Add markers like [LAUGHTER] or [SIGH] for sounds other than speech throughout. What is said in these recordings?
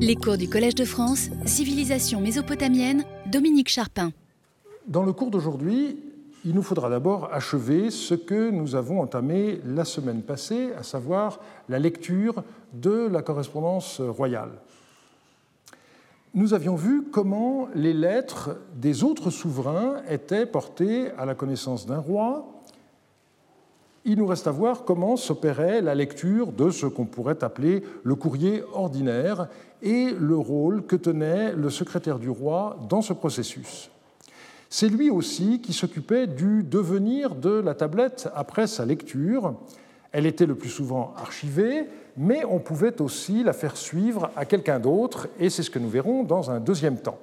Les cours du Collège de France, Civilisation mésopotamienne, Dominique Charpin. Dans le cours d'aujourd'hui, il nous faudra d'abord achever ce que nous avons entamé la semaine passée, à savoir la lecture de la correspondance royale. Nous avions vu comment les lettres des autres souverains étaient portées à la connaissance d'un roi. Il nous reste à voir comment s'opérait la lecture de ce qu'on pourrait appeler le courrier ordinaire et le rôle que tenait le secrétaire du roi dans ce processus. C'est lui aussi qui s'occupait du devenir de la tablette après sa lecture. Elle était le plus souvent archivée, mais on pouvait aussi la faire suivre à quelqu'un d'autre, et c'est ce que nous verrons dans un deuxième temps.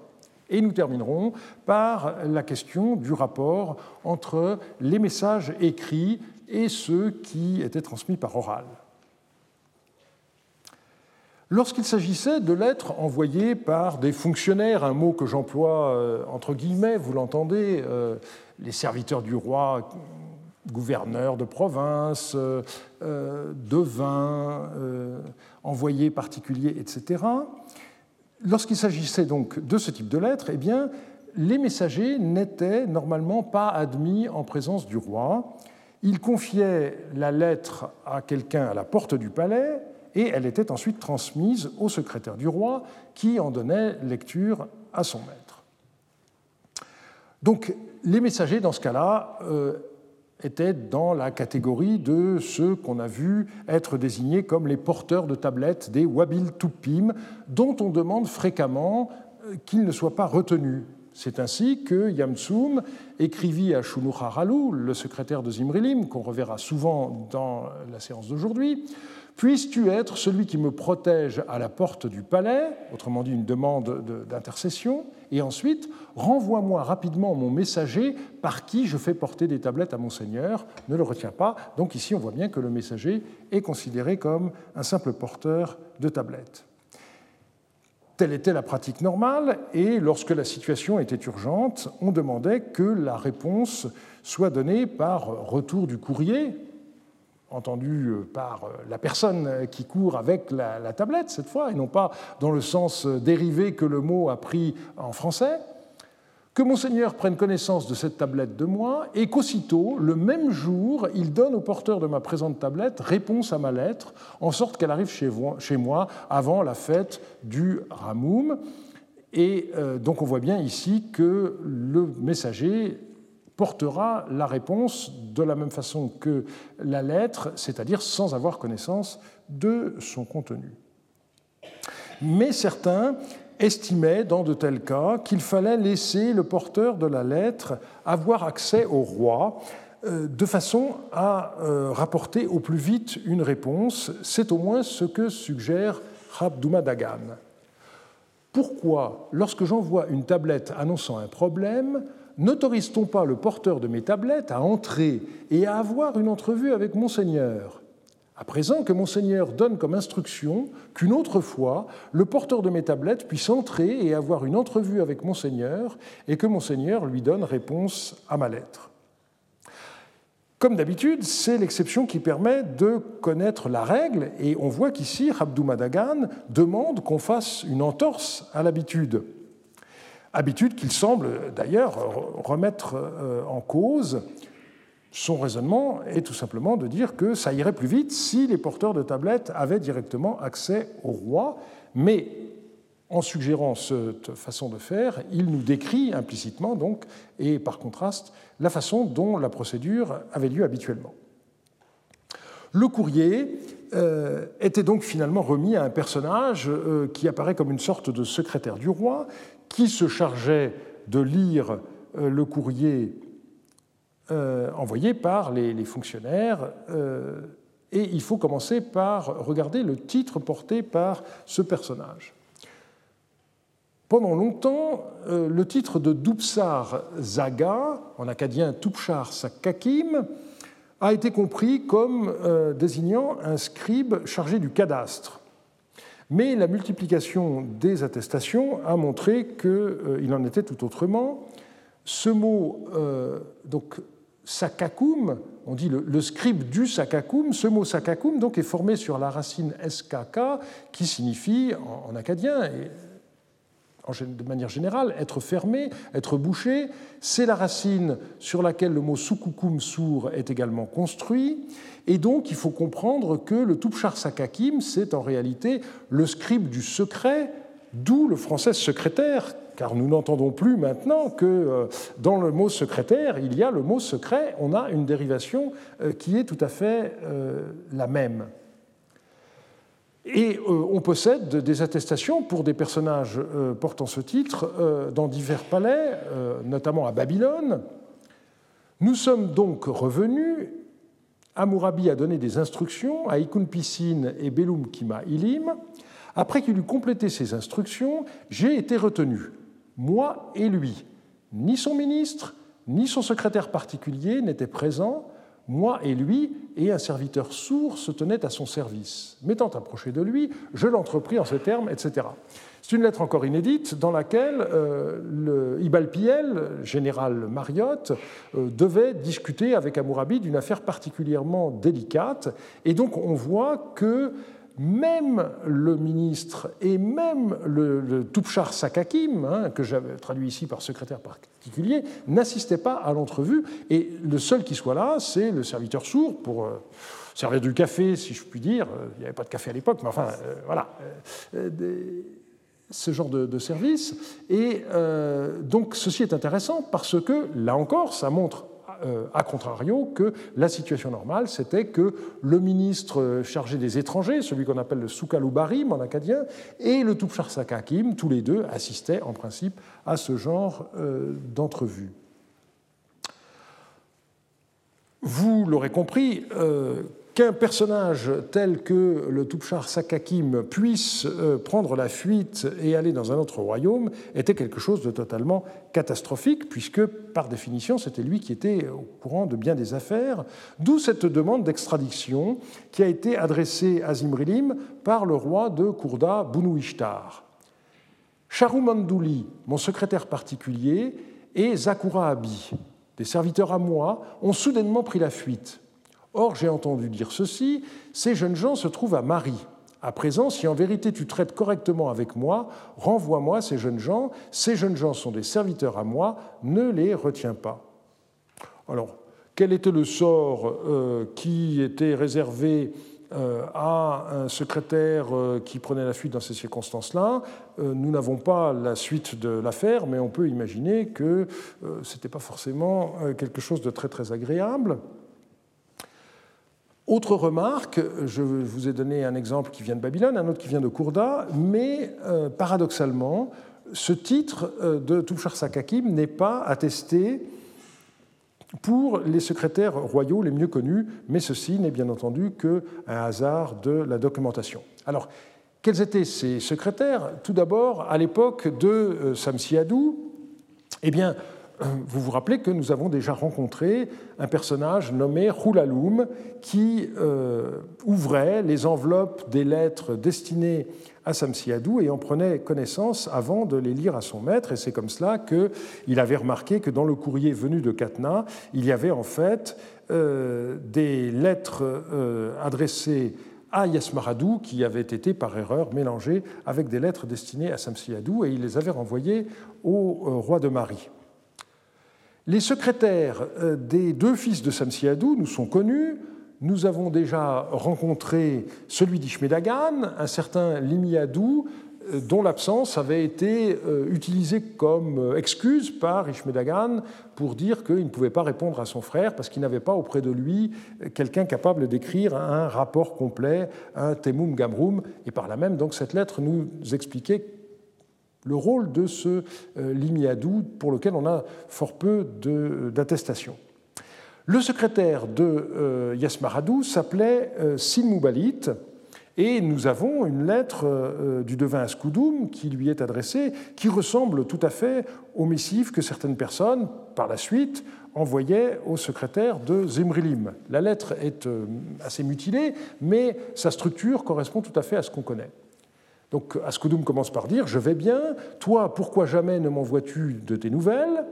Et nous terminerons par la question du rapport entre les messages écrits et ceux qui étaient transmis par oral. Lorsqu'il s'agissait de lettres envoyées par des fonctionnaires, un mot que j'emploie euh, entre guillemets, vous l'entendez, euh, les serviteurs du roi, gouverneurs de province, euh, devins, envoyés particuliers, etc. Lorsqu'il s'agissait donc de ce type de lettres, eh bien, les messagers n'étaient normalement pas admis en présence du roi. Ils confiaient la lettre à quelqu'un à la porte du palais et elle était ensuite transmise au secrétaire du roi qui en donnait lecture à son maître. Donc les messagers, dans ce cas-là, euh, étaient dans la catégorie de ceux qu'on a vu être désignés comme les porteurs de tablettes des Wabil Tupim, dont on demande fréquemment euh, qu'ils ne soient pas retenus. C'est ainsi que Yamtsum écrivit à Shumuch le secrétaire de Zimrilim, qu'on reverra souvent dans la séance d'aujourd'hui, Puisses-tu être celui qui me protège à la porte du palais, autrement dit une demande d'intercession, et ensuite renvoie-moi rapidement mon messager par qui je fais porter des tablettes à mon Seigneur. Ne le retiens pas. Donc ici, on voit bien que le messager est considéré comme un simple porteur de tablettes. Telle était la pratique normale, et lorsque la situation était urgente, on demandait que la réponse soit donnée par retour du courrier, entendu euh, par euh, la personne qui court avec la, tablette cette fois, et non pas dans le sens euh, dérivé que le mot a pris en français, que monseigneur prenne connaissance de cette tablette de moi, et qu'aussitôt, le même jour, il donne au porteur de ma présente tablette réponse à ma lettre, en sorte qu'elle arrive chez moi avant la fête du Ramoum. Et donc on voit bien ici que le messager portera la réponse de la même façon que la lettre, c'est-à-dire sans avoir connaissance de son contenu. Mais certains estimaient dans de tels cas qu'il fallait laisser le porteur de la lettre avoir accès au roi euh, de façon à euh, rapporter au plus vite une réponse. C'est au moins ce que suggère Rabdouma Dagan. Pourquoi, lorsque j'envoie une tablette annonçant un problème, n'autorise-t-on pas le porteur de mes tablettes à entrer et à avoir une entrevue avec Monseigneur? À présent que Monseigneur donne comme instruction qu'une autre fois, le porteur de mes tablettes puisse entrer et avoir une entrevue avec Monseigneur et que Monseigneur lui donne réponse à ma lettre. Comme d'habitude, c'est l'exception qui permet de connaître la règle, et on voit qu'ici, Rabdou Madagan demande qu'on fasse une entorse à l'habitude. Habitude qu'il semble d'ailleurs remettre euh, en cause. Son raisonnement est tout simplement de dire que ça irait plus vite si les porteurs de tablettes avaient directement accès au roi, mais en suggérant cette façon de faire, il nous décrit implicitement donc, et par contraste, la façon dont la procédure avait lieu habituellement. Le courrier euh, était donc finalement remis à un personnage euh, qui apparaît comme une sorte de secrétaire du roi, qui se chargeait de lire euh, le courrier euh, envoyé par les, fonctionnaires. Euh, et il faut commencer par regarder le titre porté par ce personnage. Pendant longtemps, le titre de Dupsar Zaga, en acadien Tupchar Sakakim, a été compris comme désignant un scribe chargé du cadastre. Mais la multiplication des attestations a montré qu'il euh, en était tout autrement. Ce mot, euh, donc sakakum, on dit le, scribe du sakakum. Ce mot sakakum donc, est formé sur la racine skk qui signifie en, acadien, et de manière générale, être fermé, être bouché. C'est la racine sur laquelle le mot sukukum sourd est également construit. Et donc, il faut comprendre que le Tupchar Sakakim, c'est en réalité le scribe du secret, d'où le français secrétaire, car nous n'entendons plus maintenant que euh, dans le mot secrétaire, il y a le mot secret, on a une dérivation euh, qui est tout à fait euh, la même. Et on possède des attestations pour des personnages portant ce titre dans divers palais, notamment à Babylone. Nous sommes donc revenus Hammurabi a donné des instructions à Ikun Pissin et Belum Kima Ilim. Après qu'il eut complété ses instructions, j'ai été retenu, moi et lui. Ni son ministre, ni son secrétaire particulier n'étaient présents. Moi et lui, et un serviteur sourd se tenaient à son service. M'étant approché de lui, je l'entrepris en ces termes, etc. C'est une lettre encore inédite dans laquelle euh, Ibalpiel, général Mariotte, euh, devait discuter avec Amourabi d'une affaire particulièrement délicate. Et donc on voit que même le ministre et même le, le Sakakim, hein, que j'avais traduit ici par secrétaire particulier, n'assistaient pas à l'entrevue. Et le seul qui soit là, c'est le serviteur sourd pour euh, servir du café, si je puis dire. Il n'y avait pas de café à l'époque, mais enfin, voilà ce genre de, service. Et euh, donc ceci est intéressant parce que, là encore, ça montre euh, à contrario que la situation normale, c'était que le ministre chargé des étrangers, celui qu'on appelle le Sukalubarim en acadien, et le Tupchar Sakakim, tous les deux assistaient en principe à ce genre euh, d'entrevue. Vous l'aurez compris, qu'un personnage tel que le Tupchar Sakakim puisse euh, prendre la fuite et aller dans un autre royaume était quelque chose de totalement catastrophique, puisque par définition c'était lui qui était au courant de bien des affaires, d'où cette demande d'extradition qui a été adressée à Zimrilim par le roi de Kourda, Bounou Ishtar. Charoumandouli, mon secrétaire particulier, et Zakura Abi, des serviteurs à moi, ont soudainement pris la fuite. Or, j'ai entendu dire ceci, ces jeunes gens se trouvent à Marie. À présent, si en vérité tu traites correctement avec moi, renvoie-moi ces jeunes gens. Ces jeunes gens sont des serviteurs à moi, ne les retiens pas. Alors, quel était le sort euh, qui était réservé euh, à un secrétaire euh, qui prenait la fuite dans ces circonstances-là? nous n'avons pas la suite de l'affaire, mais on peut imaginer que ce n'était pas forcément quelque chose de très très agréable. Autre remarque, je vous ai donné un exemple qui vient de Babylone, un autre qui vient de Kourda, mais euh, paradoxalement, ce titre euh, de Touchar Sakakim n'est pas attesté pour les secrétaires royaux les mieux connus, mais ceci n'est bien entendu qu'un hasard de la documentation. Alors, quels étaient ces secrétaires? Tout d'abord, à l'époque de euh, Samsiadou, eh bien, vous vous rappelez que nous avons déjà rencontré un personnage nommé Roulaloum qui euh, ouvrait les enveloppes des lettres destinées à Samsiadou et en prenait connaissance avant de les lire à son maître. Et c'est comme cela qu'il avait remarqué que dans le courrier venu de Katna, il y avait en fait euh, des lettres euh, adressées à Yasmaradou qui avaient été par erreur mélangées avec des lettres destinées à Samsiadou et il les avait renvoyées au roi de Marie. Les secrétaires euh, des deux fils de Samsiadou nous sont connus. Nous avons déjà rencontré celui d'Ishmedagan, un certain Limiadou, euh, dont l'absence avait été euh, utilisée comme excuse par Ishmedagan pour dire qu'il ne pouvait pas répondre à son frère parce qu'il n'avait pas auprès de lui quelqu'un capable d'écrire un rapport complet, un Temum Gamrum, et par là même, donc cette lettre nous expliquait le rôle de ce euh, limiadou pour lequel on a fort peu d'attestations. Le secrétaire de euh, Yasmaradou s'appelait euh, Silmoubalit, et nous avons une lettre du devin Askoudoum qui lui est adressée, qui ressemble tout à fait au missive que certaines personnes, par la suite, envoyaient au secrétaire de Zimrilim. La lettre est assez mutilée, mais sa structure correspond tout à fait à ce qu'on connaît. Donc Askoudoum commence par dire Je vais bien, toi, pourquoi jamais ne m'envoies-tu de tes nouvelles?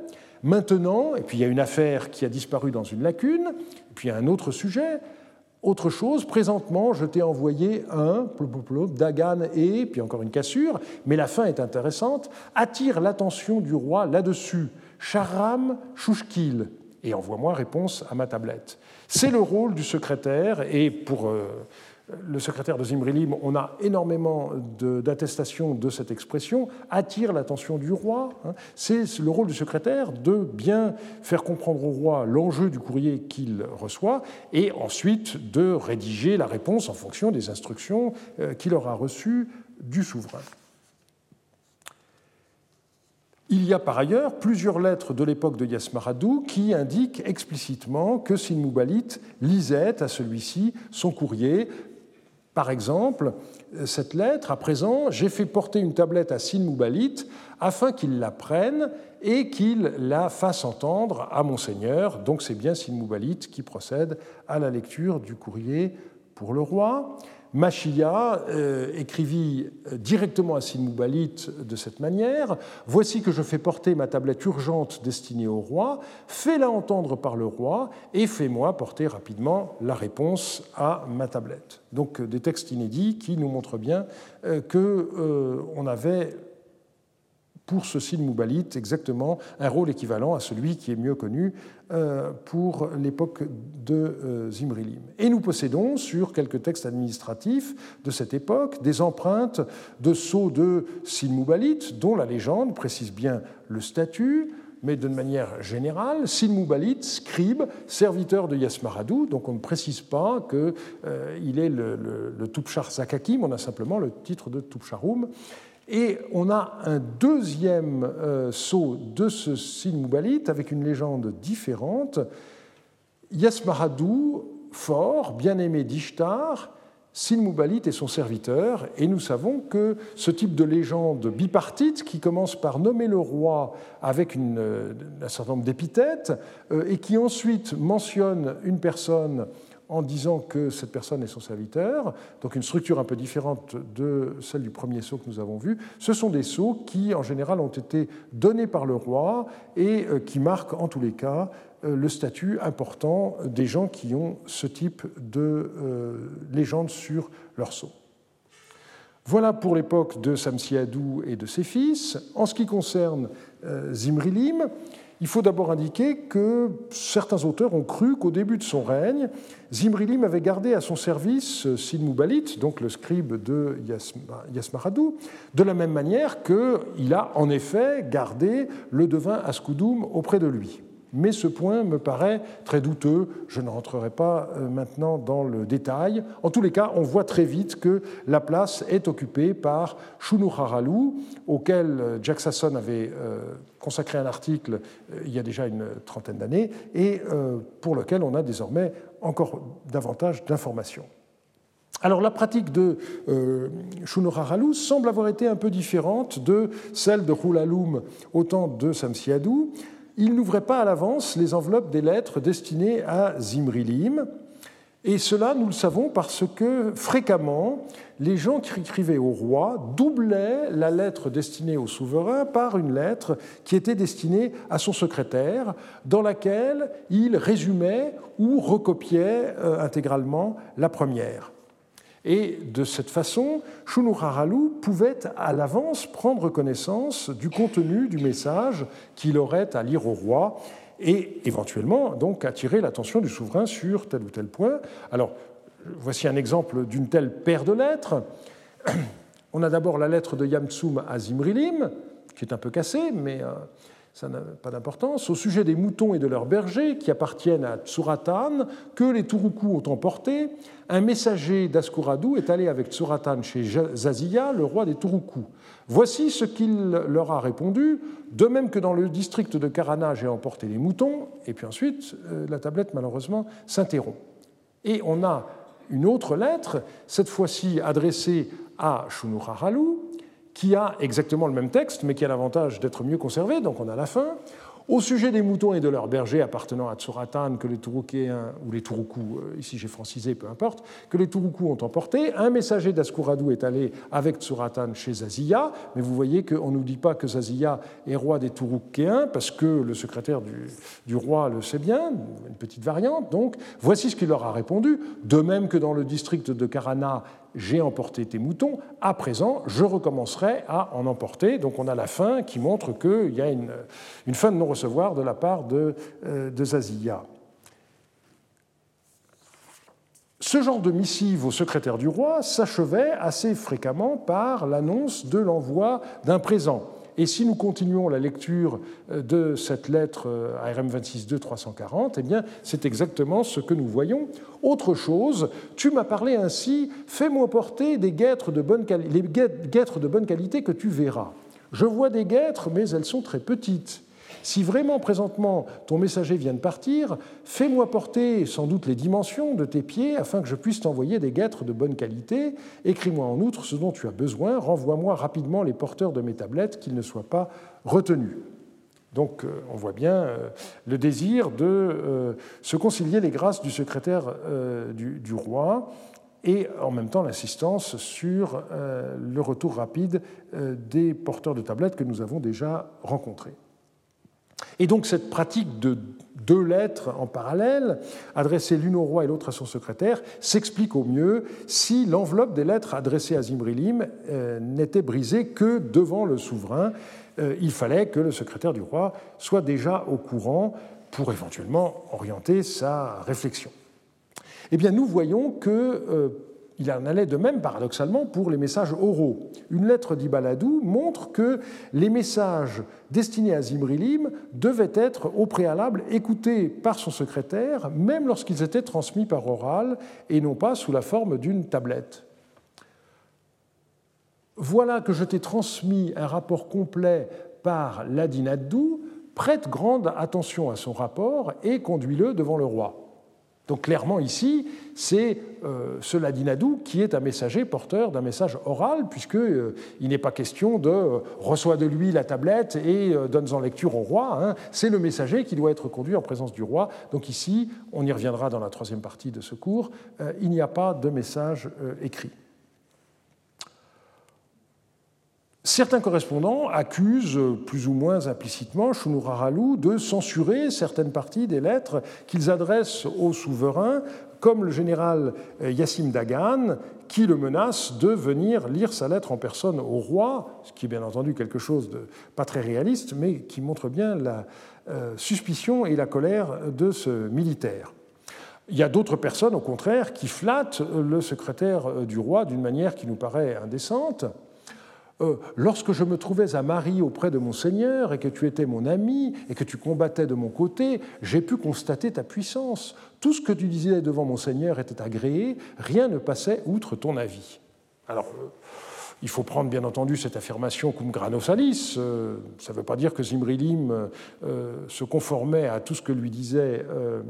Maintenant, et puis il y a une affaire qui a disparu dans une lacune, puis un autre sujet, autre chose, présentement, je t'ai envoyé un, Dagan et, puis encore une cassure, mais la fin est intéressante, attire l'attention du roi là-dessus, Charam Chouchkil, et envoie-moi réponse à ma tablette. C'est le rôle du secrétaire, et pour euh, le secrétaire de Zimrilim, on a énormément d'attestations de, cette expression, attire l'attention du roi. Hein. C'est le rôle du secrétaire de bien faire comprendre au roi l'enjeu du courrier qu'il reçoit et ensuite de rédiger la réponse en fonction des instructions euh, qu'il aura reçues du souverain. Il y a par ailleurs plusieurs lettres de l'époque de Yasmaradou qui indiquent explicitement que Sinmoubalit lisait à celui-ci son courrier par exemple, cette lettre, à présent, j'ai fait porter une tablette à Sinmoubalit afin qu'il la prenne et qu'il la fasse entendre à Monseigneur. Donc c'est bien Sinmoubalit qui procède à la lecture du courrier pour le roi. Machia euh, écrivit euh, directement à Sinmoubalit de cette manière Voici que je fais porter ma tablette urgente destinée au roi, fais-la entendre par le roi et fais-moi porter rapidement la réponse à ma tablette. Donc euh, des textes inédits qui nous montrent bien qu'on avait pour ce signe Moubalit exactement un rôle équivalent à celui qui est mieux connu euh, pour l'époque de euh, Zimrilim. Et nous possédons sur quelques textes administratifs de cette époque des empreintes de sceaux de Moubalit, dont la légende précise bien le statut, mais d'une manière générale, Moubalit, scribe, serviteur de Yasmaradou, donc on ne précise pas qu'il euh, est le, le, le Zakakim, on a simplement le titre de Tupcharum, et on a un deuxième euh, saut de ce signe Moubalit avec une légende différente. Yasmaradou, fort, bien-aimé d'Ishtar, Sin Moubalit est son serviteur, et nous savons que ce type de légende bipartite, qui commence par nommer le roi avec une, euh, un certain nombre d'épithètes, euh, et qui ensuite mentionne une personne en disant que cette personne est son serviteur, donc une structure un peu différente de celle du premier sceau que nous avons vu. Ce sont des sceaux qui, en général, ont été donnés par le roi et euh, qui marquent, en tous les cas, euh, le statut important des gens qui ont ce type de euh, légende sur leur sceau. Voilà pour l'époque de Samsiadou et de ses fils. En ce qui concerne Zimrilim, il faut d'abord indiquer que certains auteurs ont cru qu'au début de son règne, Zimrilim avait gardé à son service euh, Sinmoubalit, donc le scribe de Yasmaradou, de la même manière qu'il a en effet gardé le devin Askoudoum auprès de lui mais ce point me paraît très douteux. Je ne rentrerai pas euh, maintenant dans le détail. En tous les cas, on voit très vite que la place est occupée par Shunu auquel euh, Jack Sasson avait euh, consacré un article il y a déjà une trentaine d'années, et pour lequel on a désormais encore davantage d'informations. Alors la pratique de euh, semble avoir été un peu différente de celle de Hulaloum au temps de Samsiadou il n'ouvrait pas à l'avance les enveloppes des lettres destinées à Zimrilim. Et cela, nous le savons parce que fréquemment, les gens qui écrivaient au roi doublaient la lettre destinée au souverain par une lettre qui était destinée à son secrétaire, dans laquelle il résumait ou recopiait euh, intégralement la première. Et de cette façon, Shunuraralu pouvait à l'avance prendre connaissance du contenu du message qu'il aurait à lire au roi et éventuellement donc attirer l'attention du souverain sur tel ou tel point. Alors, voici un exemple d'une telle paire de lettres. [CLEARS THROAT] On a d'abord la lettre de Yamtsum à Zimrilim, qui est un peu cassée, mais euh, ça n'a pas d'importance, au sujet des moutons et de leurs bergers qui appartiennent à Tsuratan, que les Turukus ont emporté, un messager d'Askuradou est allé avec Tsuratan chez Zaziya, le roi des Turukus. Voici ce qu'il leur a répondu, de même que dans le district de Karana, j'ai emporté les moutons, et puis ensuite, euh, la tablette malheureusement s'interrompt. Et on a une autre lettre, cette fois-ci adressée à Shunuraralu, qui a exactement le même texte, mais qui a l'avantage d'être mieux conservé, donc on a la fin. Au sujet des moutons et de leurs bergers appartenant à Tsuratan, que les Turukéens, ou les Turukus, euh, ici j'ai francisé, peu importe, que les Turukus ont emporté, un messager d'Askuradu est allé avec Tsuratan chez Zaziya, mais vous voyez qu'on ne nous dit pas que Zaziya est roi des Turukéens, parce que le secrétaire du, du, roi le sait bien, une petite variante, donc voici ce qu'il leur a répondu, de même que dans le district de Karana, j'ai emporté tes moutons, à présent, je recommencerai à en emporter. Donc on a la fin qui montre qu'il y a une, fin de non-recevoir de la part de, euh, de Zaziya. Ce genre de missive au secrétaire du roi s'achevait assez fréquemment par l'annonce de l'envoi d'un présent. Et si nous continuons la lecture euh, de cette lettre ARM 26.2 340, eh bien, c'est exactement ce que nous voyons. Autre chose, tu m'as parlé ainsi, fais-moi porter des les guêtres de bonne qualité que tu verras. Je vois des guêtres, mais elles sont très petites. Si vraiment présentement ton messager vient de partir, fais-moi porter sans doute les dimensions de tes pieds afin que je puisse t'envoyer des guêtres de bonne qualité. Écris-moi en outre ce dont tu as besoin. Renvoie-moi rapidement les porteurs de mes tablettes, qu'ils ne soient pas retenus. Donc euh, on voit bien euh, le désir de euh, se concilier les grâces du secrétaire du, roi et en même temps l'insistance sur le retour rapide des porteurs de tablettes que nous avons déjà rencontrés. Et donc cette pratique de deux lettres en parallèle, adressées l'une au roi et l'autre à son secrétaire, s'explique au mieux si l'enveloppe des lettres adressées à Zimbrilim euh, n'était brisée que devant le souverain. Euh, il fallait que le secrétaire du roi soit déjà au courant pour éventuellement orienter sa réflexion. Eh bien, nous voyons que euh, il en allait de même, paradoxalement, pour les messages oraux. Une lettre d'Ibaladou montre que les messages destinés à Zimrilim devaient être au préalable écoutés par son secrétaire, même lorsqu'ils étaient transmis par oral et non pas sous la forme d'une tablette. Voilà que je t'ai transmis un rapport complet par l'Adinadou, prête grande attention à son rapport et conduis-le devant le roi. Donc clairement ici, c'est euh, ce ladinadou qui est un messager porteur d'un message oral, puisqu'il euh, n'est pas question de euh, reçoit de lui la tablette et donne en lecture au roi. Hein. C'est le messager qui doit être conduit en présence du roi. Donc ici, on y reviendra dans la troisième partie de ce cours, il n'y a pas de message écrit. Certains correspondants accusent plus ou moins implicitement Shunuraralu de censurer certaines parties des lettres qu'ils adressent au souverain, comme le général Yassim Dagan, qui le menace de venir lire sa lettre en personne au roi, ce qui est bien entendu quelque chose de pas très réaliste, mais qui montre bien la euh, suspicion et la colère de ce militaire. Il y a d'autres personnes, au contraire, qui flattent le secrétaire du roi d'une manière qui nous paraît indécente. Euh, lorsque je me trouvais à Marie auprès de mon Seigneur et que tu étais mon ami et que tu combattais de mon côté, j'ai pu constater ta puissance. Tout ce que tu disais devant mon Seigneur était agréé, rien ne passait outre ton avis. Alors, euh, il faut prendre bien entendu cette affirmation cum grano salis. Euh, ça ne veut pas dire que Zimrilim se conformait à tout ce que lui disait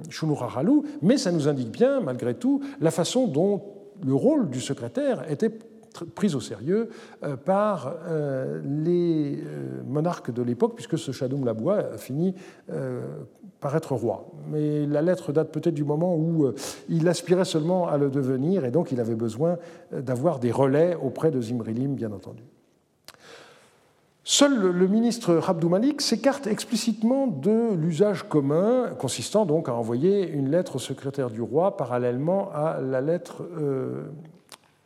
Shunuraralu, mais ça nous indique bien, malgré tout, la façon dont le rôle du secrétaire était prise au sérieux euh, par euh, les euh, monarques de l'époque, puisque ce Shadoum Labois a fini par être roi. Mais la lettre date peut-être du moment où il aspirait seulement à le devenir, et donc il avait besoin d'avoir des relais auprès de Zimrilim, bien entendu. Seul le ministre Rabdou Malik s'écarte explicitement de l'usage commun, consistant donc à envoyer une lettre au secrétaire du roi parallèlement à la lettre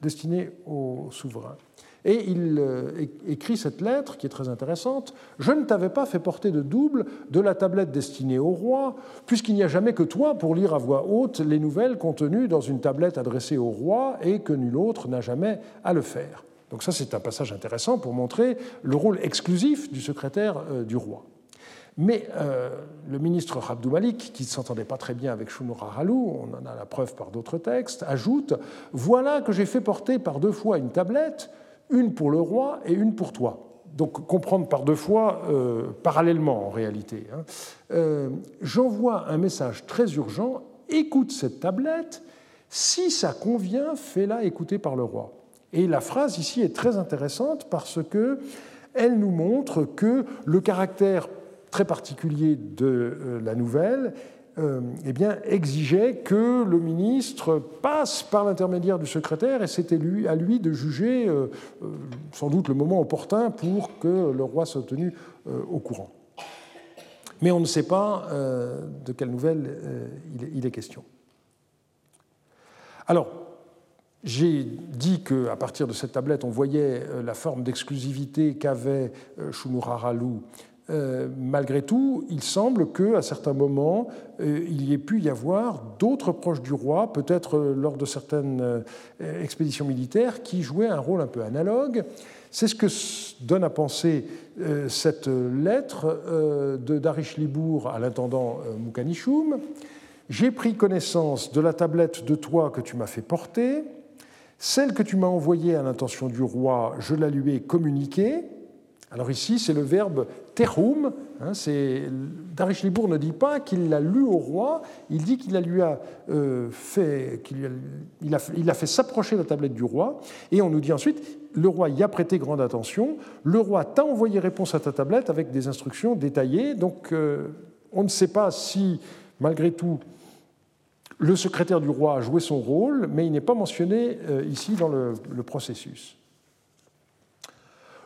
destinée au souverain. Et il euh, écrit cette lettre qui est très intéressante. Je ne t'avais pas fait porter de double de la tablette destinée au roi, puisqu'il n'y a jamais que toi pour lire à voix haute les nouvelles contenues dans une tablette adressée au roi et que nul autre n'a jamais à le faire. Donc ça, c'est un passage intéressant pour montrer le rôle exclusif du secrétaire euh, du roi. Mais euh, le ministre Abdou Malik, qui ne s'entendait pas très bien avec Shunura Halou, on en a la preuve par d'autres textes, ajoute Voilà que j'ai fait porter par deux fois une tablette, une pour le roi et une pour toi. Donc comprendre par deux fois euh, parallèlement en réalité. Hein. Euh, j'envoie un message très urgent écoute cette tablette, si ça convient, fais-la écouter par le roi. Et la phrase ici est très intéressante parce que elle nous montre que le caractère très particulier de la nouvelle eh bien, exigeait que le ministre passe par l'intermédiaire du secrétaire et c'était à lui de juger sans doute le moment opportun pour que le roi soit tenu au courant. Mais on ne sait pas de quelle nouvelle il est question. Alors, j'ai dit qu'à partir de cette tablette, on voyait euh, la forme d'exclusivité qu'avait euh, Shunuraralu. Euh, malgré tout, il semble qu'à certains moments, il y ait pu y avoir d'autres proches du roi, peut-être lors de certaines expéditions militaires, qui jouaient un rôle un peu analogue. C'est ce que donne à penser cette lettre de Darish Libour à l'intendant Mukanichum. J'ai pris connaissance de la tablette de toi que tu m'as fait porter. Celle que tu m'as envoyée à l'intention du roi, je la lui ai communiquée. Alors ici, c'est le verbe terum. Hein, Libour ne dit pas qu'il l'a lu au roi, il dit qu'il lui a euh, fait, qu'il il a, il a fait s'approcher la tablette du roi. Et on nous dit ensuite, le roi y a prêté grande attention. Le roi t'a envoyé réponse à ta tablette avec des instructions détaillées. Donc, euh, on ne sait pas si, malgré tout, le secrétaire du roi a joué son rôle, mais il n'est pas mentionné euh, ici dans le, processus.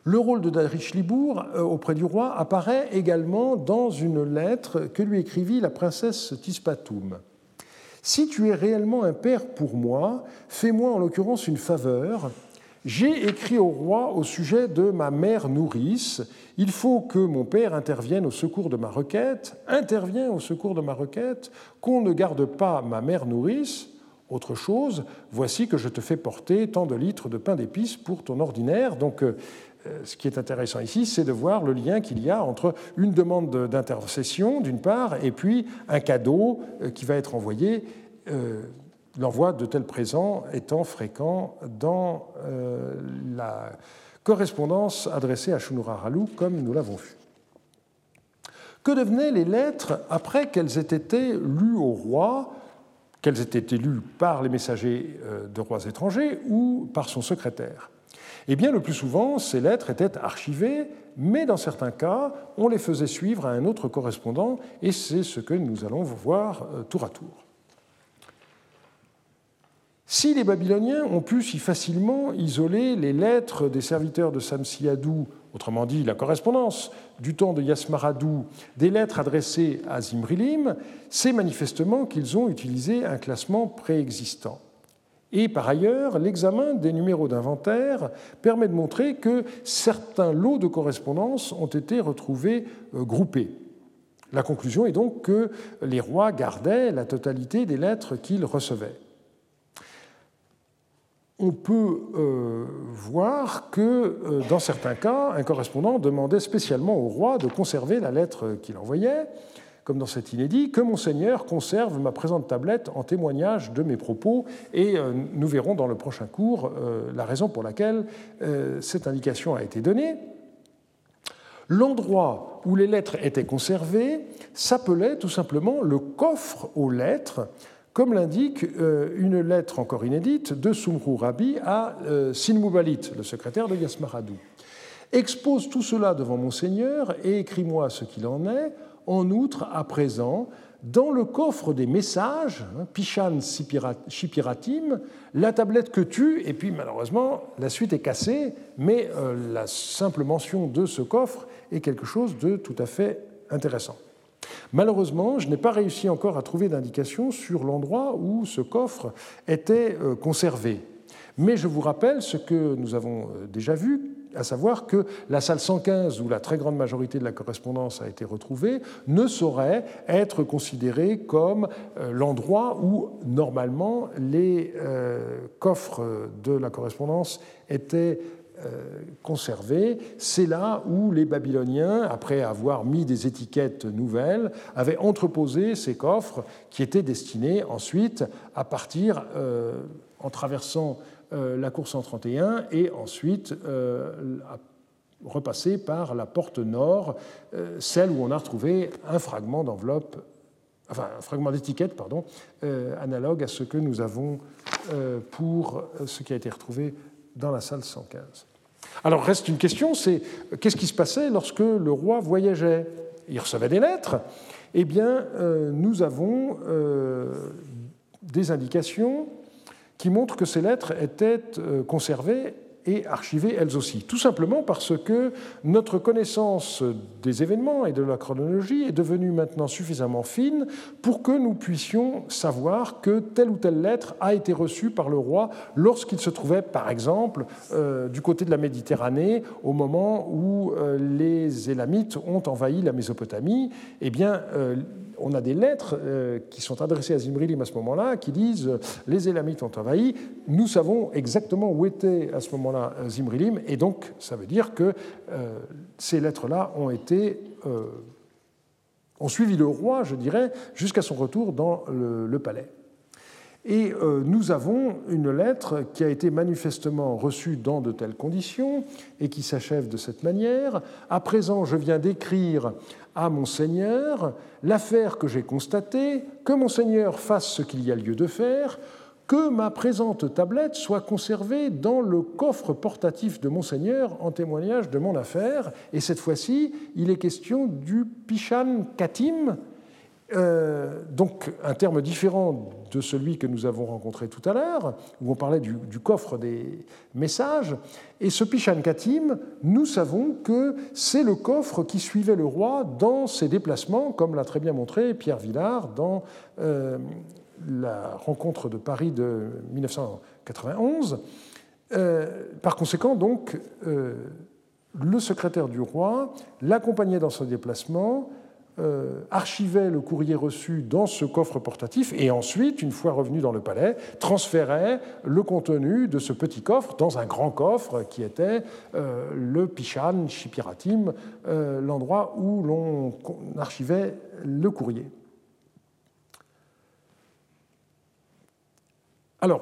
Le rôle de Darish Libour euh, auprès du roi apparaît également dans une lettre que lui écrivit la princesse Tispatoum. Si tu es réellement un père pour moi, fais-moi en l'occurrence une faveur, j'ai écrit au roi au sujet de ma mère nourrice. Il faut que mon père intervienne au secours de ma requête, intervienne au secours de ma requête, qu'on ne garde pas ma mère nourrice. Autre chose, voici que je te fais porter tant de litres de pain d'épices pour ton ordinaire. Euh, ce qui est intéressant ici, c'est de voir le lien qu'il y a entre une demande d'intercession, d'une part, et puis un cadeau euh, qui va être envoyé. Euh, l'envoi de tels présents étant fréquent dans euh, la correspondance adressée à Shunuraralu, comme nous l'avons vu. Que devenaient les lettres après qu'elles aient été lues au roi, qu'elles aient été lues par les messagers euh, de rois étrangers ou par son secrétaire? Eh bien, le plus souvent, ces lettres étaient archivées, mais dans certains cas, on les faisait suivre à un autre correspondant, et c'est ce que nous allons voir euh, tour à tour. Si les Babyloniens ont pu si facilement isoler les lettres des serviteurs de Samsiadou, autrement dit la correspondance du temps de Yasmaradou, des lettres adressées à Zimrilim, c'est manifestement qu'ils ont utilisé un classement préexistant. Et par ailleurs, l'examen des numéros d'inventaire permet de montrer que certains lots de correspondance ont été retrouvés euh, groupés. La conclusion est donc que les rois gardaient la totalité des lettres qu'ils recevaient on peut euh, voir que, euh, dans certains cas, un correspondant demandait spécialement au roi de conserver la lettre qu'il envoyait, comme dans cet inédit, que Monseigneur conserve ma présente tablette en témoignage de mes propos, et euh, nous verrons dans le prochain cours la raison pour laquelle cette indication a été donnée. L'endroit où les lettres étaient conservées s'appelait tout simplement le coffre aux lettres, comme l'indique euh, une lettre encore inédite de Sumru Rabi à euh, Sinmubalit, le secrétaire de Yasmaradou. Expose tout cela devant Monseigneur et écris-moi ce qu'il en est. En outre, à présent, dans le coffre des messages, hein, Pishan Shipiratim, la tablette que tu, et puis malheureusement, la suite est cassée, mais euh, la simple mention de ce coffre est quelque chose de tout à fait intéressant. Malheureusement, je n'ai pas réussi encore à trouver d'indication sur l'endroit où ce coffre était euh, conservé. Mais je vous rappelle ce que nous avons euh, déjà vu, à savoir que la salle 115, où la très grande majorité de la correspondance a été retrouvée, ne saurait être considérée comme euh, l'endroit où, normalement, les coffres de la correspondance étaient euh, conservés, c'est là où les Babyloniens, après avoir mis des étiquettes nouvelles, avaient entreposé ces coffres qui étaient destinés ensuite à partir euh, en traversant euh, la cour 131 et ensuite à repasser par la porte nord, celle où on a retrouvé un fragment d'enveloppe enfin un fragment d'étiquette, pardon, analogue à ce que nous avons pour ce qui a été retrouvé dans la salle 115. Alors reste une question, c'est qu'est-ce qui se passait lorsque le roi voyageait? Il recevait des lettres, eh bien, nous avons des indications qui montrent que ces lettres étaient conservées et archivées elles aussi. Tout simplement parce que notre connaissance des événements et de la chronologie est devenue maintenant suffisamment fine pour que nous puissions savoir que telle ou telle lettre a été reçue par le roi lorsqu'il se trouvait, par exemple, euh, du côté de la Méditerranée au moment où euh, les Élamites ont envahi la Mésopotamie. Eh bien, euh, on a des lettres euh, qui sont adressées à Zimrilim à ce moment-là, qui disent euh, les Élamites ont envahi. Nous savons exactement où était à ce moment-là euh, Zimrilim, et donc ça veut dire que ces lettres-là ont été ont suivi le roi, je dirais, jusqu'à son retour dans le palais. Et euh, nous avons une lettre qui a été manifestement reçue dans de telles conditions et qui s'achève de cette manière. À présent, je viens d'écrire à mon Seigneur l'affaire que j'ai constatée, que mon Seigneur fasse ce qu'il y a lieu de faire, que ma présente tablette soit conservée dans le coffre portatif de mon Seigneur en témoignage de mon affaire. Et cette fois-ci, il est question du Pishan Katim, euh, donc un terme différent de celui que nous avons rencontré tout à l'heure, où on parlait du, coffre des messages. Et ce Pishan Katim, nous savons que c'est le coffre qui suivait le roi dans ses déplacements, comme l'a très bien montré Pierre Villard dans euh, la rencontre de Paris de 1991. Euh, par conséquent, donc, le secrétaire du roi l'accompagnait dans son déplacement, euh, archivait le courrier reçu dans ce coffre portatif et ensuite, une fois revenu dans le palais, transférait le contenu de ce petit coffre dans un grand coffre qui était euh, le Pishan Shipiratim, euh, l'endroit où l'on archivait le courrier. Alors,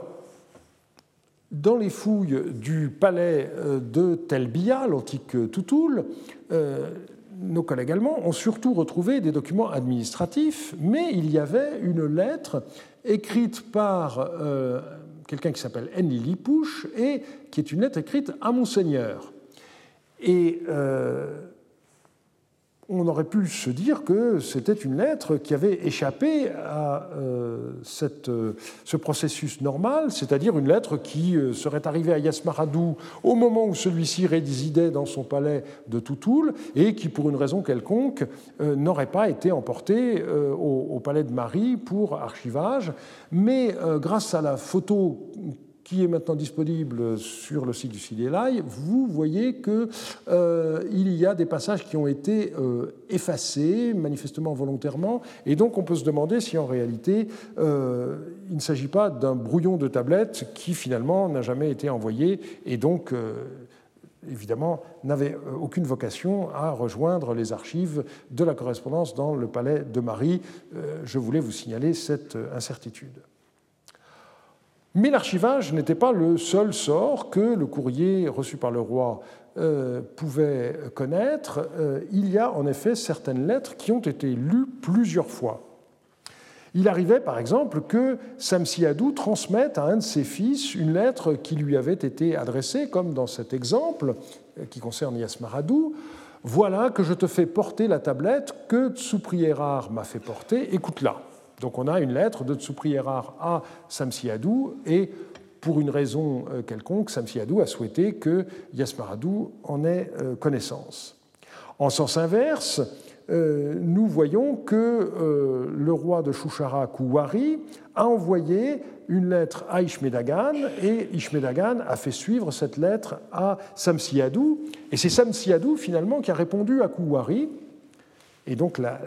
dans les fouilles du palais de Telbia, l'antique Toutoul, nos collègues allemands ont surtout retrouvé des documents administratifs, mais il y avait une lettre écrite par euh, quelqu'un qui s'appelle Henry Lipouche et qui est une lettre écrite à Monseigneur. Et euh, on aurait pu se dire que c'était une lettre qui avait échappé à euh, euh, ce processus normal, c'est-à-dire une lettre qui euh, serait arrivée à Yasmaradou au moment où celui-ci résidait dans son palais de Toutoul et qui, pour une raison quelconque, n'aurait pas été emportée au, au, palais de Marie pour archivage. Mais grâce à la photo est maintenant disponible sur le site du CDLI, vous voyez qu'il euh, y a des passages qui ont été euh, effacés, manifestement volontairement, et donc on peut se demander si en réalité euh, il ne s'agit pas d'un brouillon de tablette qui finalement n'a jamais été envoyé, et donc évidemment n'avait aucune vocation à rejoindre les archives de la correspondance dans le palais de Marie. Je voulais vous signaler cette incertitude. Mais l'archivage n'était pas le seul sort que le courrier reçu par le roi euh, pouvait connaître. Euh, il y a en effet certaines lettres qui ont été lues plusieurs fois. Il arrivait par exemple que Samsiadou transmette à un de ses fils une lettre qui lui avait été adressée, comme dans cet exemple euh, qui concerne Yasmaradou. Voilà que je te fais porter la tablette que Tsuprierar m'a fait porter, écoute-la. Donc on a une lettre de Tsuprierar à Samsiadou et pour une raison euh, quelconque, Samsiadou a souhaité que Yasmaradou en ait euh, connaissance. En sens inverse, euh, nous voyons que le roi de Shushara, Kouwari, a envoyé une lettre à Ishmedagan et Ishmedagan a fait suivre cette lettre à Samsiadou. Et c'est Samsiadou finalement qui a répondu à Kouwari et donc la,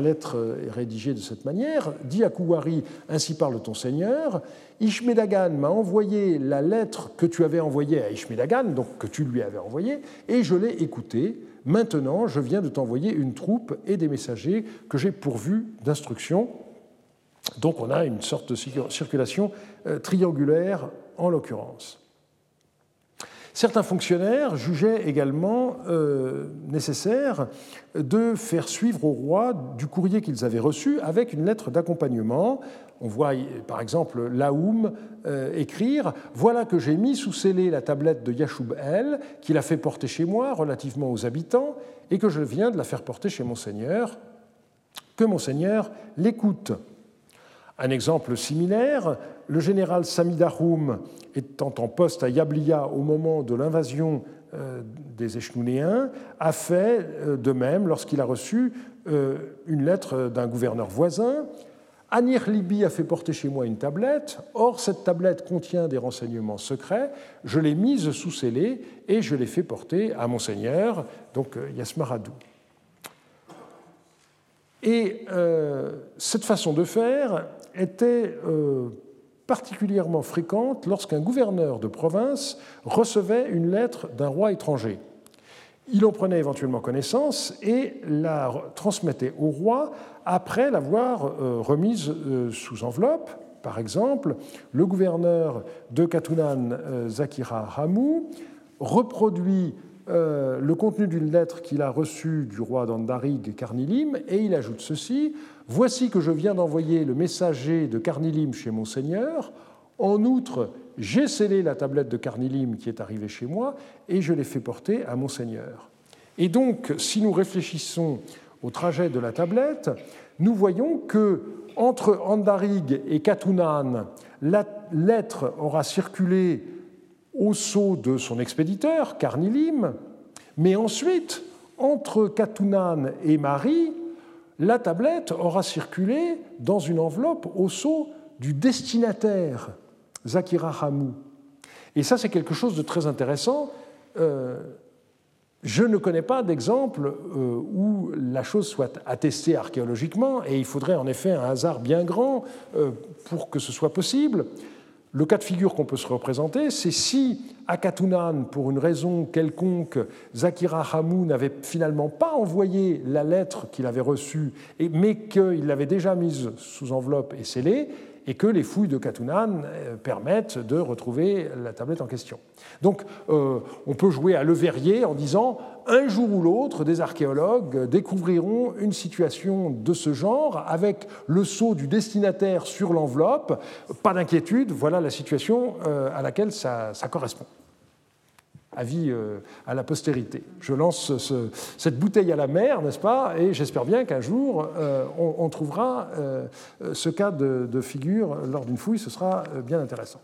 lettre est rédigée de cette manière. Dit à Kouwari, ainsi parle ton Seigneur. Ishmedagan m'a envoyé la lettre que tu avais envoyée à Ishmedagan, donc que tu lui avais envoyée, et je l'ai écoutée. Maintenant, je viens de t'envoyer une troupe et des messagers que j'ai pourvus d'instructions. Donc on a une sorte de circulation euh, triangulaire en l'occurrence. Certains fonctionnaires jugeaient également euh, nécessaire de faire suivre au roi du courrier qu'ils avaient reçu avec une lettre d'accompagnement. On voit par exemple Laoum euh, écrire Voilà que j'ai mis sous scellé la tablette de Yachoub El, qu'il a fait porter chez moi relativement aux habitants, et que je viens de la faire porter chez Monseigneur. Que Monseigneur l'écoute. Un exemple similaire, le général Samidahoum, étant en poste à Yablia au moment de l'invasion euh, des Echnounéens, a fait euh, de même lorsqu'il a reçu euh, une lettre d'un gouverneur voisin. Anir Libi a fait porter chez moi une tablette. Or, cette tablette contient des renseignements secrets. Je l'ai mise sous scellé et je l'ai fait porter à Monseigneur, donc Yasmaradou. Et cette façon de faire était particulièrement fréquente lorsqu'un gouverneur de province recevait une lettre d'un roi étranger. Il en prenait éventuellement connaissance et la transmettait au roi après l'avoir euh, remise euh, sous enveloppe. Par exemple, le gouverneur de Katunan, euh, Zakira Hamou, reproduit le contenu d'une lettre qu'il a reçue du roi d'Andarig, Karnilim, et il ajoute ceci Voici que je viens d'envoyer le messager de Carnilim chez mon seigneur. En outre, j'ai scellé la tablette de Carnilim qui est arrivée chez moi et je l'ai fait porter à mon seigneur. Et donc, si nous réfléchissons au trajet de la tablette, nous voyons que entre Andarig et Katunan, la lettre aura circulé au sceau de son expéditeur, Carnilim, mais ensuite, entre Katunan et Marie, la tablette aura circulé dans une enveloppe au sceau du destinataire, Zakira Hamou. Et ça, c'est quelque chose de très intéressant. Euh, je ne connais pas d'exemple euh, où la chose soit attestée archéologiquement, et il faudrait en effet un hasard bien grand euh, pour que ce soit possible. Le cas de figure qu'on peut se représenter, c'est si à Katunan, pour une raison quelconque, Zakira Hamou n'avait finalement pas envoyé la lettre qu'il avait reçue, mais qu'il l'avait déjà mise sous enveloppe et scellée, et que les fouilles de Katunan euh, permettent de retrouver la tablette en question. Donc euh, on peut jouer à le verrier en disant un jour ou l'autre, des archéologues découvriront une situation de ce genre avec le sceau du destinataire sur l'enveloppe. Pas d'inquiétude, voilà la situation euh, à laquelle ça, correspond avis à la postérité. Je lance cette bouteille à la mer, n'est-ce pas? Et j'espère bien qu'un jour, on, trouvera ce cas de figure lors d'une fouille, ce sera bien intéressant.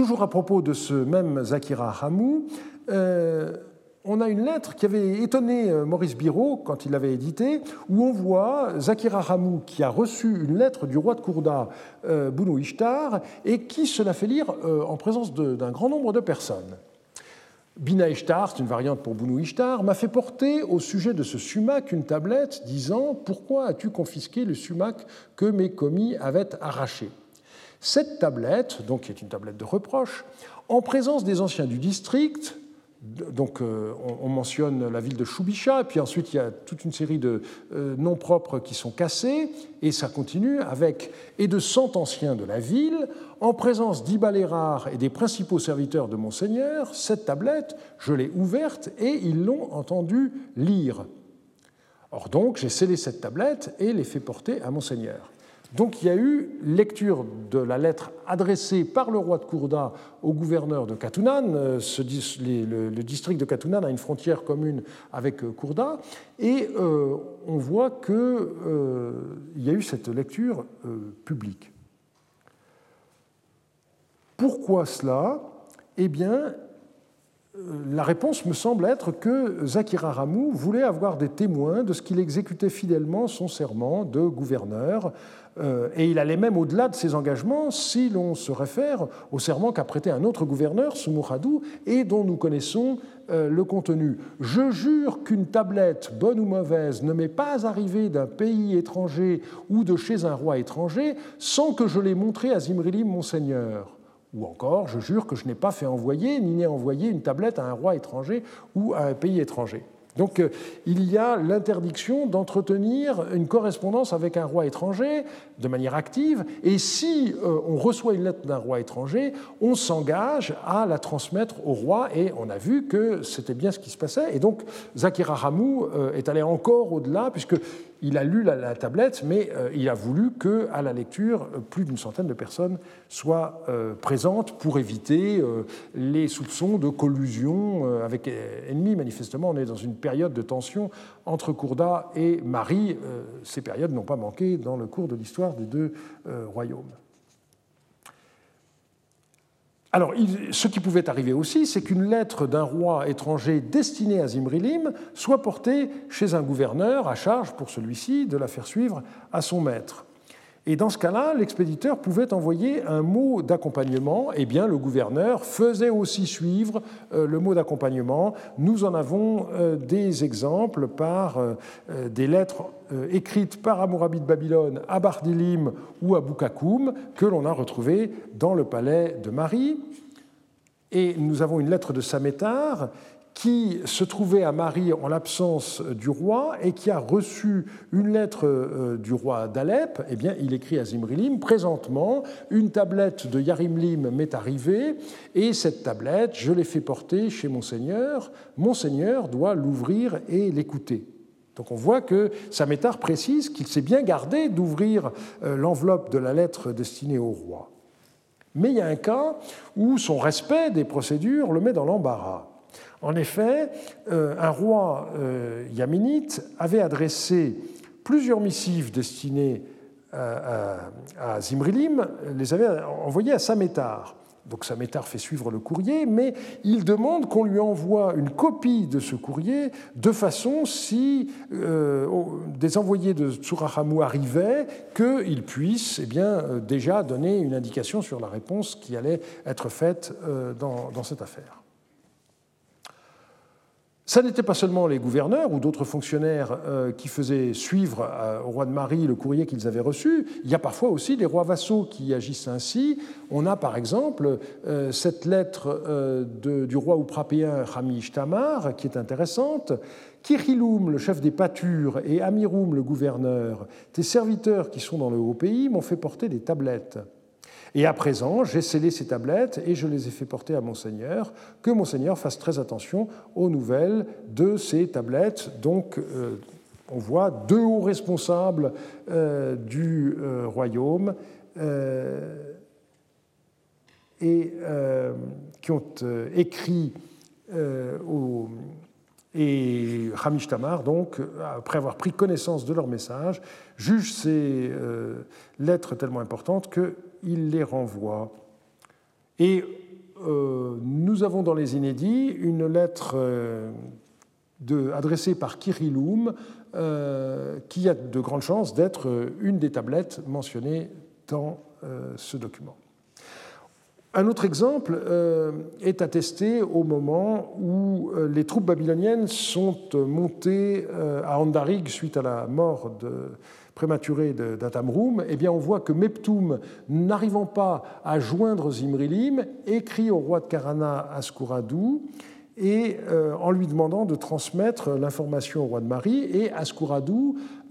Toujours à propos de ce même Zakira Hamou, euh, on a une lettre qui avait étonné euh, Maurice Biraud quand il l'avait édité, où on voit Zakira Hamou qui a reçu une lettre du roi de Kourda, euh, Bounou Ishtar, et qui se la fait lire en présence d'un grand nombre de personnes. Bina Ishtar, c'est une variante pour Bounou Ishtar, m'a fait porter au sujet de ce sumac une tablette disant Pourquoi as-tu confisqué le sumac que mes commis avaient arraché? Cette tablette, donc qui est une tablette de reproche, en présence des anciens du district, donc euh, on, mentionne la ville de Choubicha, puis ensuite il y a toute une série de euh, noms propres qui sont cassés, et ça continue avec et de cent anciens de la ville, en présence d'Ibalérard et des principaux serviteurs de Monseigneur, cette tablette, je l'ai ouverte et ils l'ont entendu lire. Or donc j'ai scellé cette tablette et l'ai fait porter à Monseigneur. Donc il y a eu lecture de la lettre adressée par le roi de Kourda au gouverneur de Katunan. Euh, le, district de Katunan a une frontière commune avec euh, Kourda. Et euh, on voit qu'il y a eu cette lecture publique. Pourquoi cela? Eh bien, la réponse me semble être que Zakira Ramou voulait avoir des témoins de ce qu'il exécutait fidèlement son serment de gouverneur euh, et il allait même au-delà de ses engagements si l'on se réfère au serment qu'a prêté un autre gouverneur, Sumouradou, et dont nous connaissons euh, le contenu. Je jure qu'une tablette, bonne ou mauvaise, ne m'est pas arrivée d'un pays étranger ou de chez un roi étranger sans que je l'ai montrée à Zimrilim, mon seigneur. Ou encore, je jure que je n'ai pas fait envoyer ni n'ai envoyé une tablette à un roi étranger ou à un pays étranger. Donc il y a l'interdiction d'entretenir une correspondance avec un roi étranger de manière active, et si on reçoit une lettre d'un roi étranger, on s'engage à la transmettre au roi, et on a vu que c'était bien ce qui se passait. Et donc Zakira Ramou est allé encore au-delà, puisque il a lu la, tablette, mais euh, il a voulu que, à la lecture, plus d'une centaine de personnes soient euh, présentes pour éviter euh, les soupçons de collusion avec ennemis. Manifestement, on est dans une période de tension entre Courda et Marie. ces périodes n'ont pas manqué dans le cours de l'histoire des deux royaumes. Alors, ce qui pouvait arriver aussi, c'est qu'une lettre d'un roi étranger destinée à Zimrilim soit portée chez un gouverneur à charge pour celui-ci de la faire suivre à son maître. Et dans ce cas-là, l'expéditeur pouvait envoyer un mot d'accompagnement. Eh bien, le gouverneur faisait aussi suivre euh, le mot d'accompagnement. Nous en avons euh, des exemples par euh, des lettres écrites par Amourabi de Babylone à Bardilim ou à Boukakoum que l'on a retrouvées dans le palais de Marie. Et nous avons une lettre de Samétar qui se trouvait à Marie en l'absence du roi et qui a reçu une lettre euh, du roi d'Alep, eh bien, il écrit à Zimrilim Présentement, une tablette de Yarimlim m'est arrivée, et cette tablette, je l'ai fait porter chez Monseigneur. Monseigneur doit l'ouvrir et l'écouter. Donc on voit que Samétar précise qu'il s'est bien gardé d'ouvrir euh, l'enveloppe de la lettre destinée au roi. Mais il y a un cas où son respect des procédures le met dans l'embarras. En effet, euh, un roi euh, yaminite avait adressé plusieurs missives destinées à Zimrilim, les avait envoyées à Samétar. Donc Samétar fait suivre le courrier, mais il demande qu'on lui envoie une copie de ce courrier de façon, si euh, des envoyés de Tsurahamou arrivaient, qu'il puisse eh bien, déjà donner une indication sur la réponse qui allait être faite dans cette affaire. Ça n'était pas seulement les gouverneurs ou d'autres fonctionnaires euh, qui faisaient suivre euh, au roi de Marie le courrier qu'ils avaient reçu, il y a parfois aussi des rois vassaux qui agissent ainsi. On a par exemple euh, cette lettre du roi ouprapéen Hamish Tamar qui est intéressante. Kiriloum, le chef des pâtures, et Amiroum, le gouverneur, tes serviteurs qui sont dans le haut pays, m'ont fait porter des tablettes. Et à présent, j'ai scellé ces tablettes et je les ai fait porter à Monseigneur, que Monseigneur fasse très attention aux nouvelles de ces tablettes. Donc, euh, on voit deux hauts responsables euh, du euh, royaume et qui ont écrit au, et Hamish Tamar, donc, après avoir pris connaissance de leur message, juge ces lettres tellement importantes que il les renvoie. Et euh, nous avons dans les inédits une lettre euh, adressée par Kiriloum euh, qui a de grandes chances d'être une des tablettes mentionnées dans ce document. Un autre exemple est attesté au moment où les troupes babyloniennes sont montées à Andarig suite à la mort de prématuré d'Atamroum, eh bien on voit que Meptoum, n'arrivant pas à joindre Zimrilim, écrit au roi de Karana Askouradou et euh, en lui demandant de transmettre l'information au roi de Marie. Et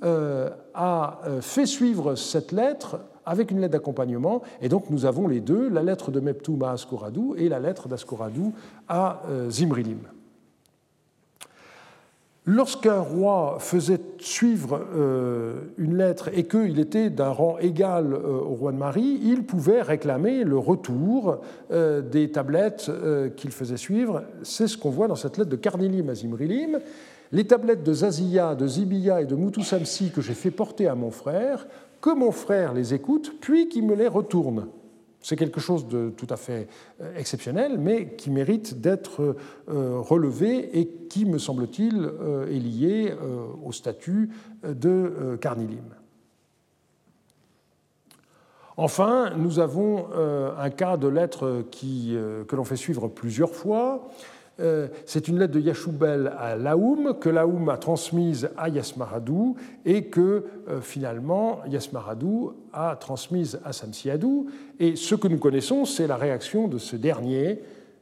euh, a euh, fait suivre cette lettre avec une lettre d'accompagnement. Et donc nous avons les deux, la lettre de Meptoum à Askouradou et la lettre d'Askouradou à Zimrilim. Lorsqu'un roi faisait suivre euh, une lettre et qu'il était d'un rang égal euh, au roi de Marie, il pouvait réclamer le retour euh, des tablettes qu'il faisait suivre. C'est ce qu'on voit dans cette lettre de Carnilim à Zimrilim. Les tablettes de Zaziya, de Zibiya et de Mutusamsi que j'ai fait porter à mon frère, que mon frère les écoute, puis qu'il me les retourne. C'est quelque chose de tout à fait euh, exceptionnel, mais qui mérite d'être euh, relevé et qui, me semble-t-il, euh, est lié au statut de Carnilim. Enfin, nous avons un cas de lettre que l'on fait suivre plusieurs fois. Euh, c'est une lettre de Yachoubel à Laoum que Laoum a transmise à Yasmaradou et que euh, finalement Yasmaradou a transmise à Samsiadou. Et ce que nous connaissons, c'est la réaction de ce dernier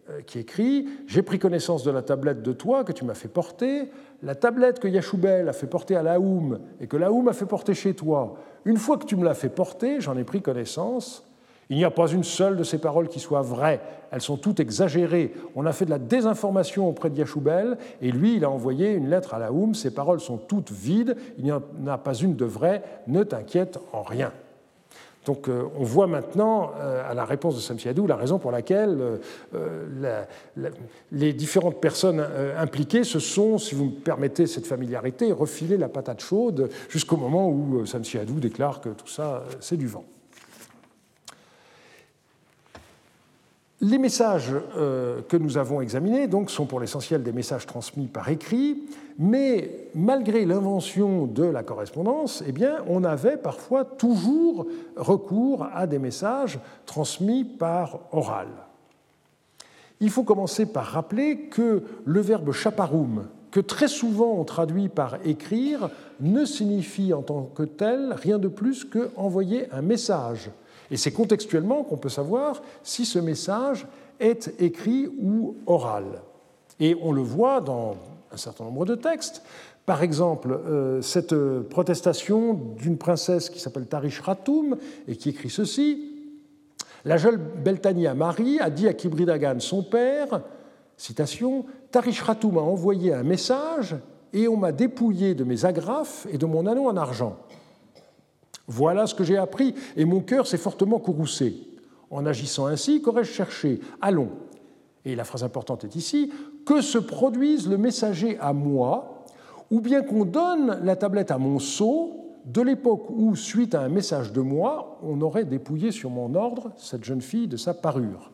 euh, qui écrit J'ai pris connaissance de la tablette de toi que tu m'as fait porter, la tablette que Yachoubel a fait porter à Laoum et que Laoum a fait porter chez toi. Une fois que tu me l'as fait porter, j'en ai pris connaissance. Il n'y a pas une seule de ces paroles qui soit vraie. Elles sont toutes exagérées. On a fait de la désinformation auprès de Yachoubel et lui, il a envoyé une lettre à Laoum. Ces paroles sont toutes vides. Il n'y en a pas une de vraie. Ne t'inquiète en rien. Donc euh, on voit maintenant euh, à la réponse de Samsiadou la raison pour laquelle euh, les différentes personnes impliquées se sont, si vous me permettez cette familiarité, refilé la patate chaude jusqu'au moment où Samsiadou déclare que tout ça, c'est du vent. Les messages euh, que nous avons examinés donc, sont pour l'essentiel des messages transmis par écrit, mais malgré l'invention de la correspondance, eh bien, on avait parfois toujours recours à des messages transmis par oral. Il faut commencer par rappeler que le verbe chaparum, que très souvent on traduit par écrire, ne signifie en tant que tel rien de plus que envoyer un message et c'est contextuellement qu'on peut savoir si ce message est écrit ou oral. Et on le voit dans un certain nombre de textes. Par exemple, euh, cette protestation d'une princesse qui s'appelle Tarish Ratoum et qui écrit ceci La jeune Beltania Marie a dit à Kibridagan, son père, citation, Tarish Ratoum a envoyé un message et on m'a dépouillé de mes agrafes et de mon anneau en argent. Voilà ce que j'ai appris, et mon cœur s'est fortement courroucé. En agissant ainsi, qu'aurais-je cherché? Allons. Et la phrase importante est ici que se produise le messager à moi, ou bien qu'on donne la tablette à mon sceau, de l'époque où, suite à un message de moi, on aurait dépouillé sur mon ordre cette jeune fille de sa parure.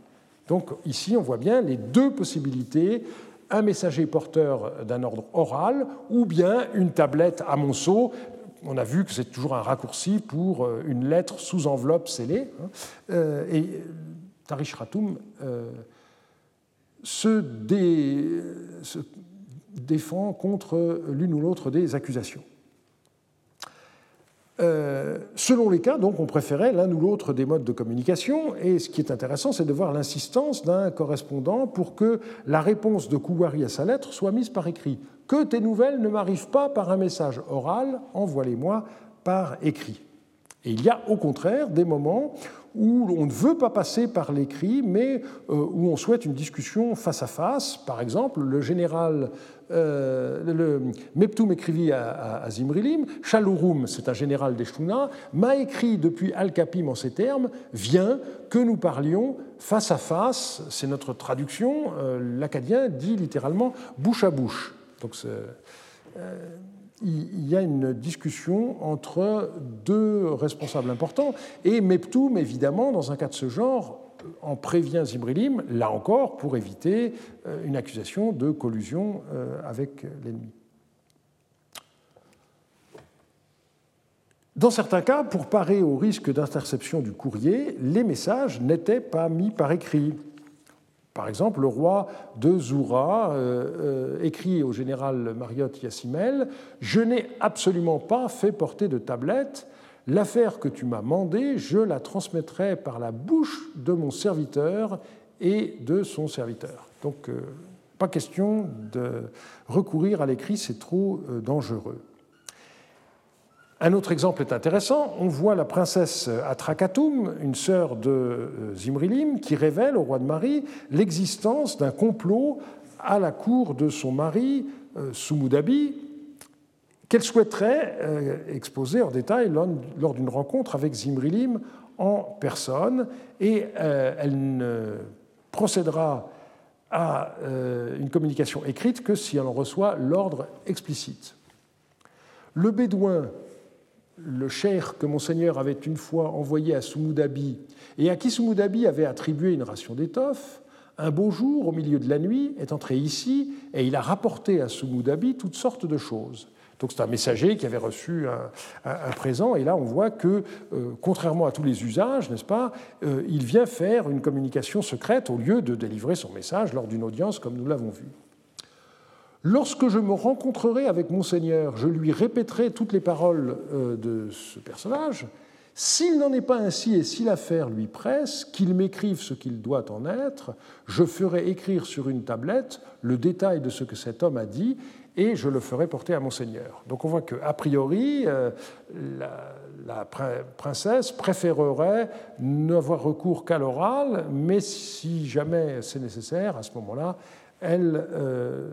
Donc ici, on voit bien les deux possibilités un messager porteur d'un ordre oral ou bien une tablette à Monceau on a vu que c'est toujours un raccourci pour euh, une lettre sous enveloppe scellée. Hein. Euh, et Tarish Ratoum euh, se, défend contre l'une ou l'autre des accusations. selon les cas, donc, on préférait l'un ou l'autre des modes de communication, et ce qui est intéressant, c'est de voir l'insistance d'un correspondant pour que la réponse de Kouwari à sa lettre soit mise par écrit que tes nouvelles ne m'arrivent pas par un message oral, envoie-les-moi par écrit. Et il y a au contraire des moments où on ne veut pas passer par l'écrit, mais euh, où on souhaite une discussion face à face. Par exemple, le général euh, le Meptoum écrivit à, Zimrilim, Chalouroum, c'est un général des m'a écrit depuis Al-Kapim en ces termes, viens que nous parlions face à face, c'est notre traduction, euh, l'acadien dit littéralement bouche à bouche. Donc euh, il y a une discussion entre deux responsables importants. Et Meptoum, évidemment, dans un cas de ce genre, en prévient Zibrilim, là encore, pour éviter euh, une accusation de collusion euh, avec l'ennemi. Dans certains cas, pour parer au risque d'interception du courrier, les messages n'étaient pas mis par écrit. Par exemple, le roi de Zoura euh, euh, écrit au général Mariotte Yassimel Je n'ai absolument pas fait porter de tablette. L'affaire que tu m'as mandée, je la transmettrai par la bouche de mon serviteur et de son serviteur. Donc, euh, pas question de recourir à l'écrit, c'est trop dangereux. Un autre exemple est intéressant. On voit la princesse Atrakatum, une sœur de euh, Zimrilim, qui révèle au roi de Marie l'existence d'un complot à la cour de son mari, euh, Sumudabi, qu'elle souhaiterait euh, exposer en détail lors d'une rencontre avec Zimrilim en personne, et elle ne procédera à une communication écrite que si elle en reçoit l'ordre explicite. Le bédouin le cher que monseigneur avait une fois envoyé à Sumoudabi et à qui Sumoudabi avait attribué une ration d'étoffe, un beau jour, au milieu de la nuit, est entré ici et il a rapporté à Sumoudabi toutes sortes de choses. Donc c'est un messager qui avait reçu un, présent, et là on voit que, euh, contrairement à tous les usages, n'est-ce pas, euh, il vient faire une communication secrète au lieu de délivrer son message lors d'une audience comme nous l'avons vu. Lorsque je me rencontrerai avec Monseigneur, je lui répéterai toutes les paroles euh, de ce personnage. S'il n'en est pas ainsi et si l'affaire lui presse, qu'il m'écrive ce qu'il doit en être, je ferai écrire sur une tablette le détail de ce que cet homme a dit et je le ferai porter à monseigneur. Donc on voit qu'a priori, euh, la, princesse préférerait n'avoir recours qu'à l'oral, mais si jamais c'est nécessaire, à ce moment-là, elle euh,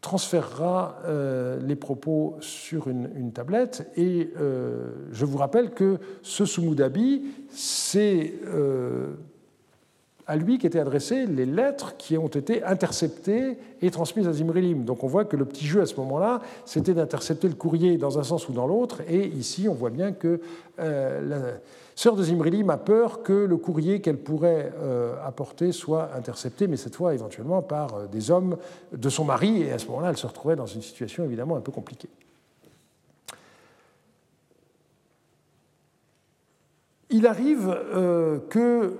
transférera euh, les propos sur une, tablette. Et je vous rappelle que ce Sumudabi, c'est à lui qu'étaient adressées les lettres qui ont été interceptées et transmises à Zimrilim. Donc on voit que le petit jeu à ce moment-là, c'était d'intercepter le courrier dans un sens ou dans l'autre. Et ici, on voit bien que euh, sœur de Zimrilim a peur que le courrier qu'elle pourrait euh, apporter soit intercepté, mais cette fois éventuellement par euh, des hommes de son mari. Et à ce moment-là, elle se retrouvait dans une situation évidemment un peu compliquée. Il arrive que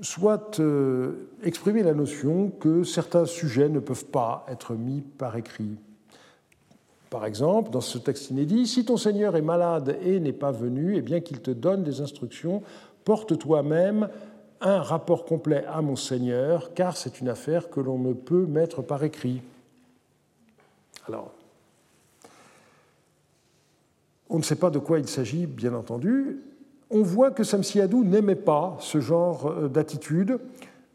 soit euh, exprimer la notion que certains sujets ne peuvent pas être mis par écrit. Par exemple, dans ce texte inédit, si ton Seigneur est malade et n'est pas venu, eh bien qu'il te donne des instructions, porte toi-même un rapport complet à mon Seigneur, car c'est une affaire que l'on ne peut mettre par écrit. Alors, on ne sait pas de quoi il s'agit, bien entendu, on voit que Samsiadou n'aimait pas ce genre euh, d'attitude,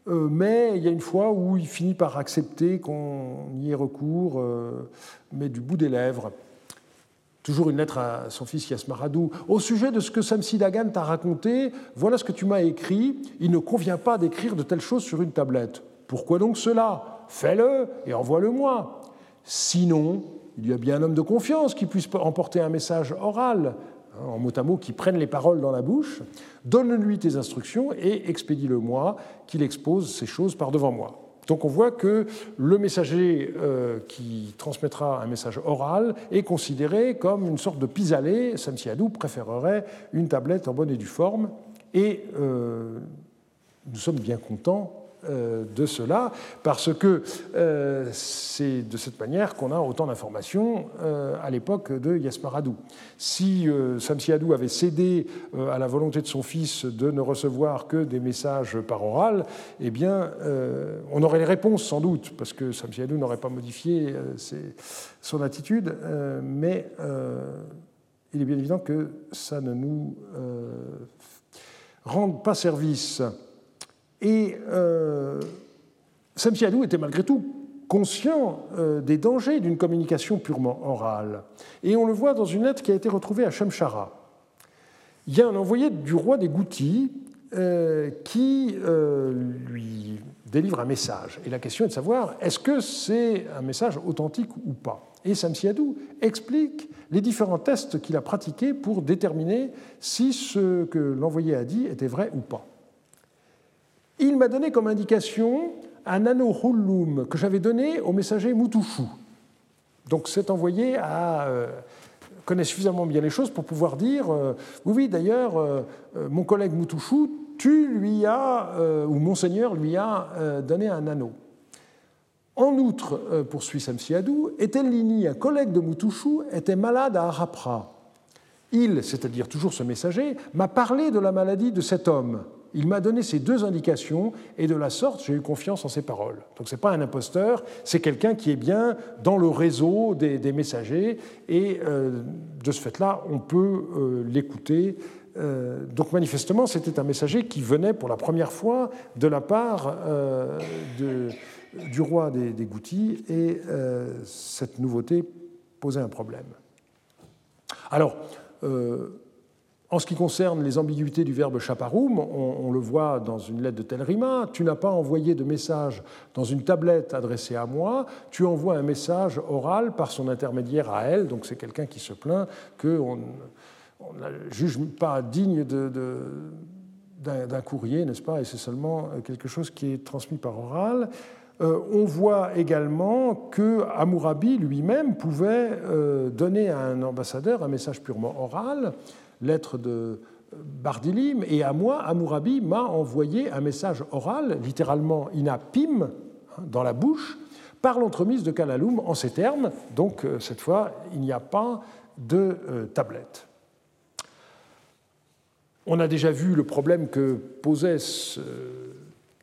mais il y a une fois où il finit par accepter qu'on y ait recours, euh, mais du bout des lèvres. Toujours une lettre à son fils Yasmaradou. Au sujet de ce que Samsi Dagan t'a raconté, voilà ce que tu m'as écrit. Il ne convient pas d'écrire de telles choses sur une tablette. Pourquoi donc cela? Fais-le et envoie-le-moi. Sinon, il y a bien un homme de confiance qui puisse emporter un message oral en mot à mot, qui prennent les paroles dans la bouche, donne-lui tes instructions et expédie-le-moi, qu'il expose ces choses par devant moi. Donc on voit que le messager euh, qui transmettra un message oral est considéré comme une sorte de pis-aller. Samsiadou préférerait une tablette en bonne et due forme. Et euh, nous sommes bien contents de cela, parce que euh, c'est de cette manière qu'on a autant d'informations euh, à l'époque de Yasmaradou. Si Samsiadou avait cédé à la volonté de son fils de ne recevoir que des messages par oral, eh bien, on aurait les réponses sans doute, parce que Samsiadou n'aurait pas modifié son attitude, mais il est bien évident que ça ne nous rende pas service. Et euh, était malgré tout conscient euh, des dangers d'une communication purement orale. Et on le voit dans une lettre qui a été retrouvée à Shemshara. Il y a un envoyé du roi des Goutis euh, qui lui délivre un message. Et la question est de savoir, est-ce que c'est un message authentique ou pas? Et Samsiadou explique les différents tests qu'il a pratiqués pour déterminer si ce que l'envoyé a dit était vrai ou pas il m'a donné comme indication un anneau Hullum que j'avais donné au messager Mutushu. Donc cet envoyé euh, connaît suffisamment bien les choses pour pouvoir dire euh, oui, d'ailleurs, euh, mon collègue Mutushu, tu lui as, ou monseigneur lui a donné un anneau. En outre, poursuit Samsiadou, Etelini, un collègue de Mutushu, était malade à Arapra. Il, c'est-à-dire toujours ce messager, m'a parlé de la maladie de cet homme. Il m'a donné ces deux indications et de la sorte, j'ai eu confiance en ses paroles. Donc ce n'est pas un imposteur, c'est quelqu'un qui est bien dans le réseau des, messagers et euh, de ce fait-là, on peut euh, l'écouter. Euh, donc manifestement, c'était un messager qui venait pour la première fois de la part du roi des, des Goutis et cette nouveauté posait un problème. Alors, en ce qui concerne les ambiguïtés du verbe chaparoum, on, le voit dans une lettre de Telrima, tu n'as pas envoyé de message dans une tablette adressée à moi, tu envoies un message oral par son intermédiaire à elle, donc c'est quelqu'un qui se plaint qu'on ne juge pas digne d'un courrier, n'est-ce pas, et c'est seulement quelque chose qui est transmis par oral. Euh, on voit également que Amourabi lui-même pouvait euh, donner à un ambassadeur un message purement oral, lettre de Bardilim, et à moi, Amourabi m'a envoyé un message oral, littéralement inapim, hein, dans la bouche, par l'entremise de Kalaloum en ces termes. Donc, euh, cette fois, il n'y a pas de euh, tablette. On a déjà vu le problème que posait ce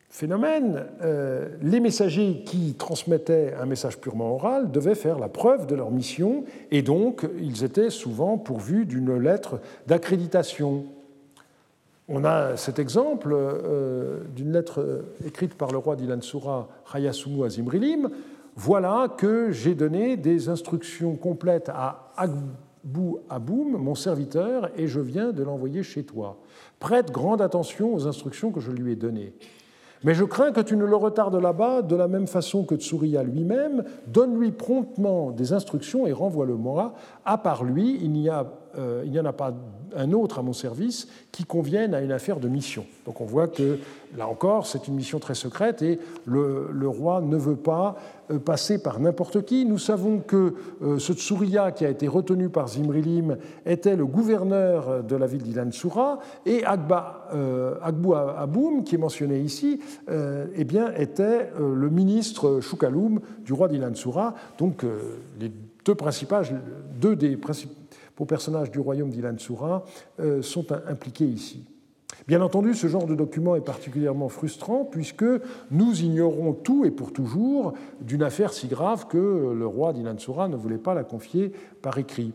phénomène. Euh, les messagers qui transmettaient un message purement oral devaient faire la preuve de leur mission et donc ils étaient souvent pourvus d'une lettre d'accréditation. On a cet exemple euh, d'une lettre écrite par le roi d'Ilansura, Hayasumu Azimrilim. Voilà que j'ai donné des instructions complètes à Bou Aboum, mon serviteur, et je viens de l'envoyer chez toi. Prête grande attention aux instructions que je lui ai données. Mais je crains que tu ne le retardes là-bas de la même façon que Tsuria lui-même. Donne-lui promptement des instructions et renvoie-le-moi. À part lui, il n'y, euh, il n'y en a pas un autre à mon service qui convienne à une affaire de mission. Donc on voit que, là encore, c'est une mission très secrète et le, roi ne veut pas euh, passer par n'importe qui. Nous savons que euh, ce Tsuria qui a été retenu par Zimrilim était le gouverneur de la ville d'Ilansura et Agba, Agbou Aboum, qui est mentionné ici, eh bien, était le ministre Choukaloum du roi d'Ilansura. Donc les deux, deux des principaux personnages du royaume d'Ilan-Soura euh, sont impliqués ici. Bien entendu, ce genre de document est particulièrement frustrant puisque nous ignorons tout et pour toujours d'une affaire si grave que le roi d'Ilan-Soura ne voulait pas la confier par écrit.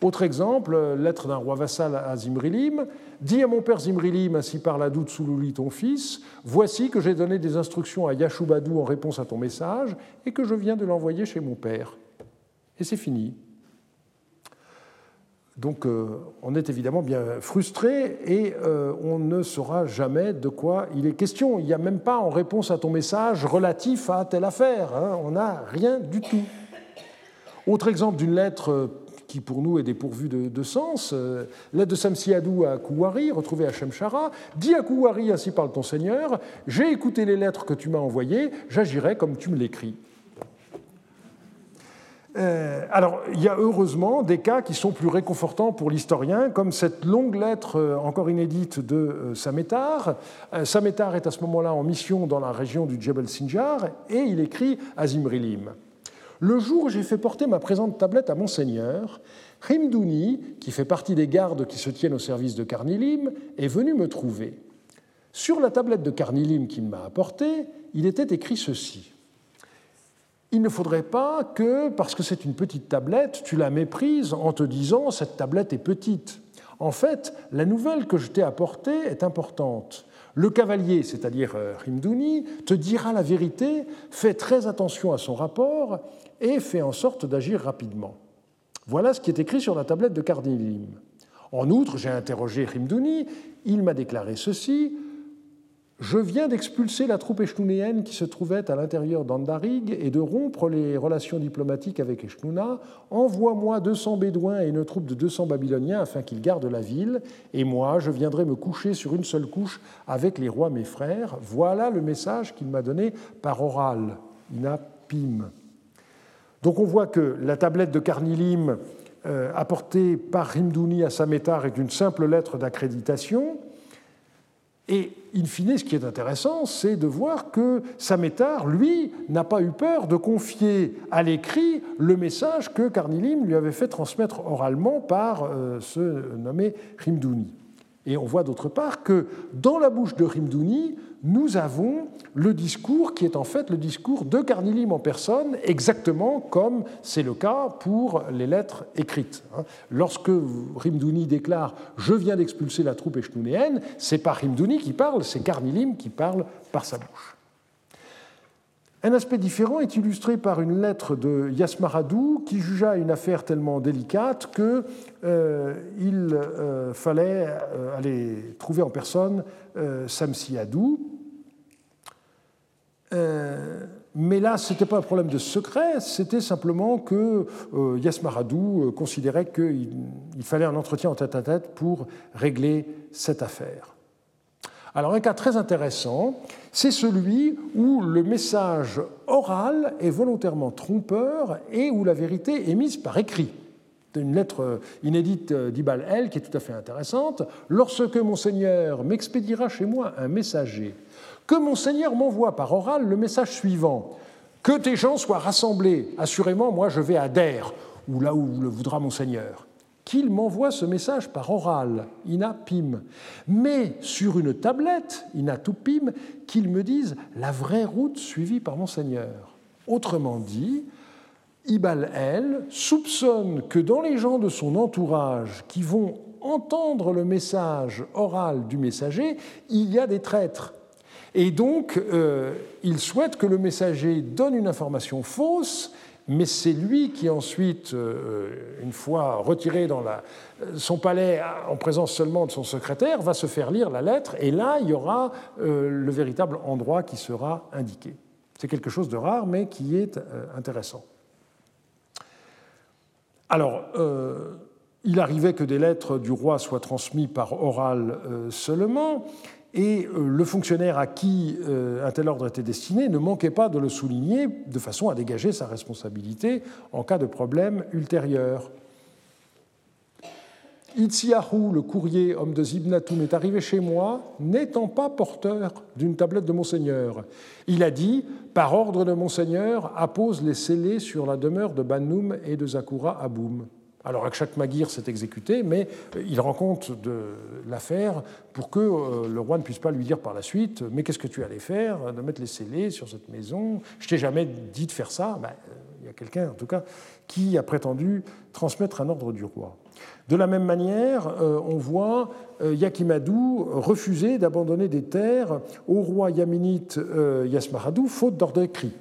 Autre exemple, lettre d'un roi vassal à Zimrilim. Dis à mon père Zimrilim, ainsi par la doute ton fils, voici que j'ai donné des instructions à Yashubadou en réponse à ton message et que je viens de l'envoyer chez mon père. Et c'est fini. Donc euh, on est évidemment bien frustré et euh, on ne saura jamais de quoi il est question. Il n'y a même pas en réponse à ton message relatif à telle affaire. Hein. on n'a rien du tout. Autre exemple d'une lettre euh, qui pour nous est dépourvue de, sens, lettre de Samsiadou à Kouwari, retrouvée à Shemshara. Dis à Kouwari, ainsi parle ton Seigneur, j'ai écouté les lettres que tu m'as envoyées, j'agirai comme tu me l'écris. Euh, alors, il y a heureusement des cas qui sont plus réconfortants pour l'historien, comme cette longue lettre euh, encore inédite de euh, Samétar. Samétar est à ce moment-là en mission dans la région du Djebel Sinjar et il écrit à Zimrilim Le jour où j'ai fait porter ma présente tablette à mon seigneur, Rimdouni, qui fait partie des gardes qui se tiennent au service de Carnilim, est venu me trouver. Sur la tablette de Carnilim qu'il m'a apportée, il était écrit ceci il ne faudrait pas que, parce que c'est une petite tablette, tu la méprises en te disant cette tablette est petite. En fait, la nouvelle que je t'ai apportée est importante. Le cavalier, c'est-à-dire euh, Rimdouni, te dira la vérité, fais très attention à son rapport et fais en sorte d'agir rapidement. Voilà ce qui est écrit sur la tablette de Cardilim. En outre, j'ai interrogé Rimdouni, il m'a déclaré ceci je viens d'expulser la troupe eshnunéenne qui se trouvait à l'intérieur d'Andarig et de rompre les relations diplomatiques avec Eshnuna. Envoie-moi 200 Bédouins et une troupe de 200 Babyloniens afin qu'ils gardent la ville, et moi je viendrai me coucher sur une seule couche avec les rois mes frères. Voilà le message qu'il m'a donné par oral, inapim. Donc on voit que la tablette de Carnilim euh, apportée par Rimdouni à Samétar est une simple lettre d'accréditation et in fine, ce qui est intéressant, c'est de voir que Samétar, lui, n'a pas eu peur de confier à l'écrit le message que Carnilim lui avait fait transmettre oralement par euh, ce nommé Rimdouni. Et on voit d'autre part que dans la bouche de Rimdouni, nous avons le discours qui est en fait le discours de Carnilim en personne, exactement comme c'est le cas pour les lettres écrites. Hein. Lorsque Rimdouni déclare Je viens d'expulser la troupe echnunéenne, c'est pas Rimdouni qui parle, c'est Carnilim qui parle par sa bouche. Un aspect différent est illustré par une lettre de Yasmaradou qui jugea une affaire tellement délicate qu'il euh, euh, fallait euh, aller trouver en personne Samsiadou. mais là, ce n'était pas un problème de secret, c'était simplement que Yasmaradou considérait qu'il fallait un entretien en tête à tête pour régler cette affaire. Alors un cas très intéressant, c'est celui où le message oral est volontairement trompeur et où la vérité est mise par écrit. Une lettre inédite d'Ibal El qui est tout à fait intéressante. Lorsque mon Seigneur m'expédiera chez moi un messager, que mon Seigneur m'envoie par oral le message suivant Que tes gens soient rassemblés. Assurément, moi je vais à Der, ou là où le voudra mon Seigneur qu'il m'envoie ce message par oral, inapim, mais sur une tablette, inatupim, qu'il me dise la vraie route suivie par Monseigneur. Autrement dit, Ibal El soupçonne que dans les gens de son entourage qui vont entendre le message oral du messager, il y a des traîtres. Et donc, euh, il souhaite que le messager donne une information fausse mais c'est lui qui ensuite, euh, une fois retiré dans son palais en présence seulement de son secrétaire, va se faire lire la lettre, et là, il y aura euh, le véritable endroit qui sera indiqué. C'est quelque chose de rare, mais qui est euh, intéressant. Alors, il arrivait que des lettres du roi soient transmises par oral seulement, et euh, le fonctionnaire à qui euh, un tel ordre était destiné ne manquait pas de le souligner de façon à dégager sa responsabilité en cas de problème ultérieur. Itziahu, le courrier, homme de Zibnatum, est arrivé chez moi, n'étant pas porteur d'une tablette de Monseigneur. Il a dit Par ordre de Monseigneur, appose les scellés sur la demeure de Banoum et de Zakura Aboum. Alors Akshak Magir s'est exécuté, mais euh, il rend compte de l'affaire pour que euh, le roi ne puisse pas lui dire par la suite Mais qu'est-ce que tu allais faire de mettre les scellés sur cette maison? Je t'ai jamais dit de faire ça. Euh, il y a quelqu'un, en tout cas, qui a prétendu transmettre un ordre du roi. De la même manière, on voit Yakimadou refuser d'abandonner des terres au roi yaminite Yasmaradou, faute d'ordre écrit.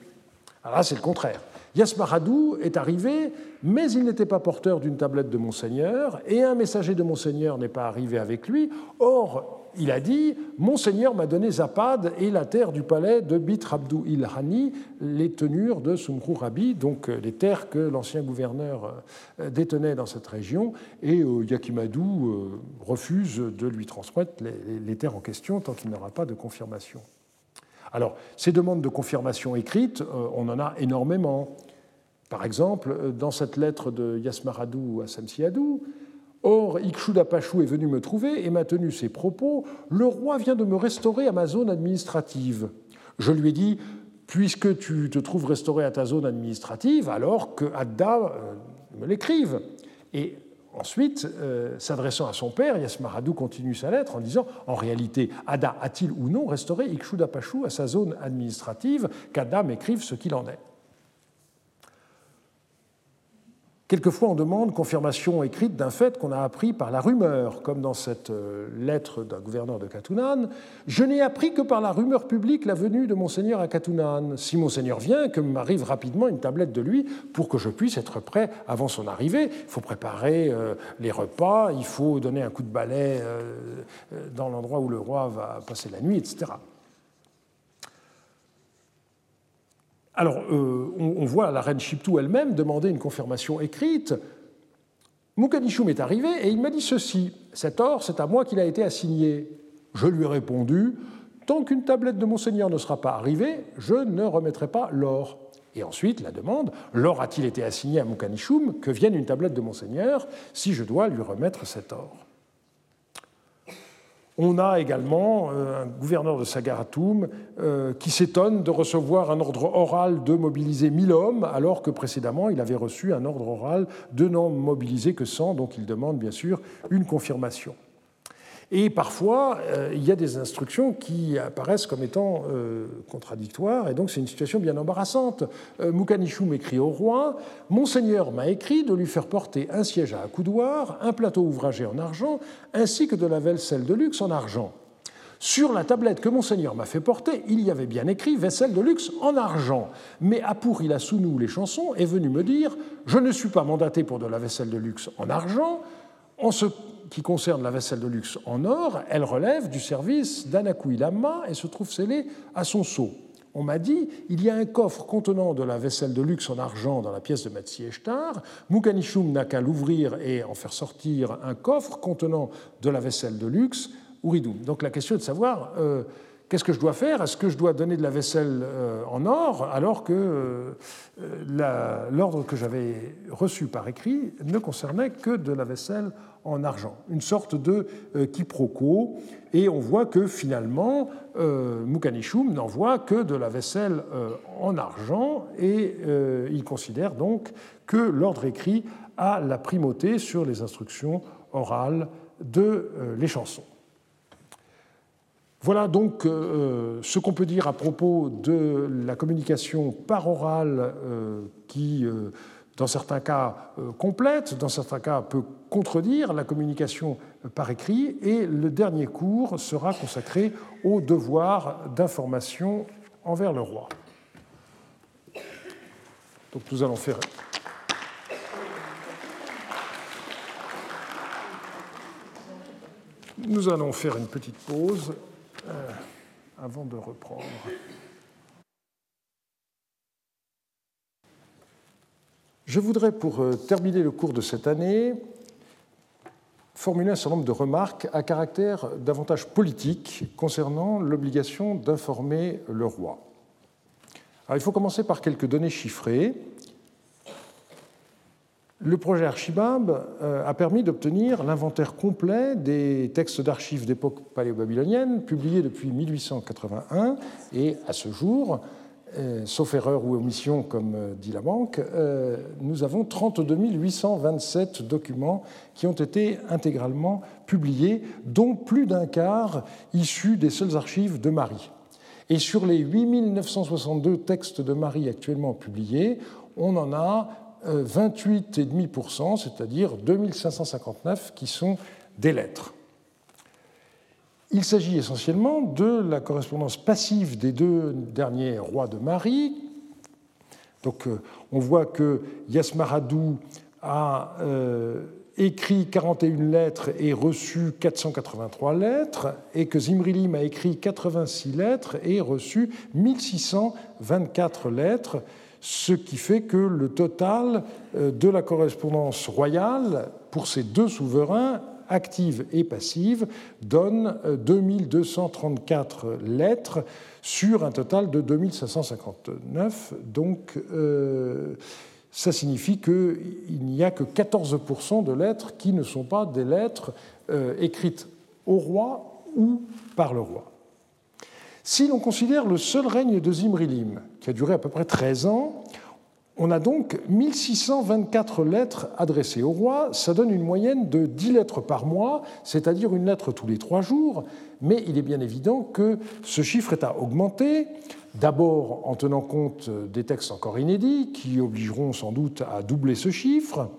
Alors là, c'est le contraire. Yasmaradou est arrivé, mais il n'était pas porteur d'une tablette de Monseigneur, et un messager de Monseigneur n'est pas arrivé avec lui. Or, il a dit Monseigneur m'a donné Zapad et la terre du palais de Bitr Abdou il-Hani, les tenures de Sumrou Rabi, donc euh, les terres que l'ancien gouverneur euh, détenait dans cette région, et euh, Yakimadou refuse de lui transmettre les terres en question tant qu'il n'aura pas de confirmation. Alors, ces demandes de confirmation écrites, on en a énormément. Par exemple, dans cette lettre de Yasmaradou à Samsiadou, Or, Ikshudapachou est venu me trouver et m'a tenu ses propos. Le roi vient de me restaurer à ma zone administrative. Je lui ai dit Puisque tu te trouves restauré à ta zone administrative, alors que Adda euh, me l'écrive. Et ensuite, euh, s'adressant à son père, Yasmaradou continue sa lettre en disant En réalité, Adda a-t-il ou non restauré Ikshudapachou à sa zone administrative? Qu'Adda m'écrive ce qu'il en est. Quelquefois, on demande confirmation écrite d'un fait qu'on a appris par la rumeur, comme dans cette euh, lettre d'un gouverneur de Katunan. Je n'ai appris que par la rumeur publique la venue de Monseigneur à Katunan. Si Monseigneur vient, que m'arrive rapidement une tablette de lui pour que je puisse être prêt avant son arrivée. Il faut préparer euh, les repas, il faut donner un coup de balai euh, dans l'endroit où le roi va passer la nuit, etc. Alors, euh, on, voit la reine Chiptou elle-même demander une confirmation écrite. Moukanichoum est arrivé et il m'a dit ceci Cet or, c'est à moi qu'il a été assigné. Je lui ai répondu Tant qu'une tablette de Monseigneur ne sera pas arrivée, je ne remettrai pas l'or. Et ensuite, la demande L'or a-t-il été assigné à Moukanichoum Que vienne une tablette de Monseigneur si je dois lui remettre cet or? On a également euh, un gouverneur de Sagaratoum euh, qui s'étonne de recevoir un ordre oral de mobiliser 1000 hommes, alors que précédemment il avait reçu un ordre oral de n'en mobiliser que 100, donc il demande bien sûr une confirmation. Et parfois, euh, il y a des instructions qui apparaissent comme étant euh, contradictoires, et donc c'est une situation bien embarrassante. Euh, Moukanichoum écrit au roi Monseigneur m'a écrit de lui faire porter un siège à accoudoir, un plateau ouvragé en argent, ainsi que de la vaisselle de luxe en argent. Sur la tablette que Monseigneur m'a fait porter, il y avait bien écrit vaisselle de luxe en argent. Mais Apour il a sous nous les chansons est venu me dire Je ne suis pas mandaté pour de la vaisselle de luxe en argent. Qui concerne la vaisselle de luxe en or, elle relève du service d'Anakouilama et se trouve scellée à son sceau. On m'a dit, il y a un coffre contenant de la vaisselle de luxe en argent dans la pièce de Metsi Eshtar. Mukanishum n'a qu'à l'ouvrir et en faire sortir un coffre contenant de la vaisselle de luxe, Uridoum. Donc la question est de savoir euh, Qu'est-ce que je dois faire? Est-ce que je dois donner de la vaisselle euh, en or alors que euh, l'ordre que j'avais reçu par écrit ne concernait que de la vaisselle en argent? Une sorte de euh, quiproquo. Et on voit que finalement, Mukanichum n'envoie que de la vaisselle en argent et il considère donc que l'ordre écrit à la primauté sur les instructions orales de les chansons. Voilà donc euh, ce qu'on peut dire à propos de la communication par oral qui, dans certains cas, complète, dans certains cas, peut contredire la communication par écrit. Et le dernier cours sera consacré au devoir d'information envers le roi. Donc nous allons faire. Nous allons faire une petite pause euh, avant de reprendre. Je voudrais, pour euh, terminer le cours de cette année, formuler un certain nombre de remarques à caractère davantage politique concernant l'obligation d'informer le roi. Il faut commencer par quelques données chiffrées. Le projet Archibab euh, a permis d'obtenir l'inventaire complet des textes d'archives d'époque paléo-babylonienne publiés depuis 1881 et à ce jour, euh, sauf erreur ou omission comme euh, dit la banque, nous avons 32 827 documents qui ont été intégralement publiés, dont plus d'un quart issus des seules archives de Marie. Et sur les 8 962 textes de Marie actuellement publiés, on en a 28,5%, euh, c'est-à-dire 2559 qui sont des lettres. Il s'agit essentiellement de la correspondance passive des deux derniers rois de Marie. Donc euh, on voit que Yasmaradou a euh, écrit 41 lettres et reçu 483 lettres, et que Zimrilim a écrit 86 lettres et reçu 1624 lettres, ce qui fait que le total euh, de la correspondance royale pour ces deux souverains, active et passive, donne 2234 euh, lettres sur un total de 2559. Donc, euh, ça signifie qu'il n'y a que 14% de lettres qui ne sont pas des lettres écrites au roi ou par le roi. Si l'on considère le seul règne de Zimrilim, qui a duré à peu près 13 ans, on a donc 1624 lettres adressées au roi. Ça donne une moyenne de 10 lettres par mois, c'est-à-dire une lettre tous les trois jours. Mais il est bien évident que ce chiffre est à augmenter. D'abord en tenant compte des textes encore inédits, qui obligeront sans doute à doubler ce chiffre.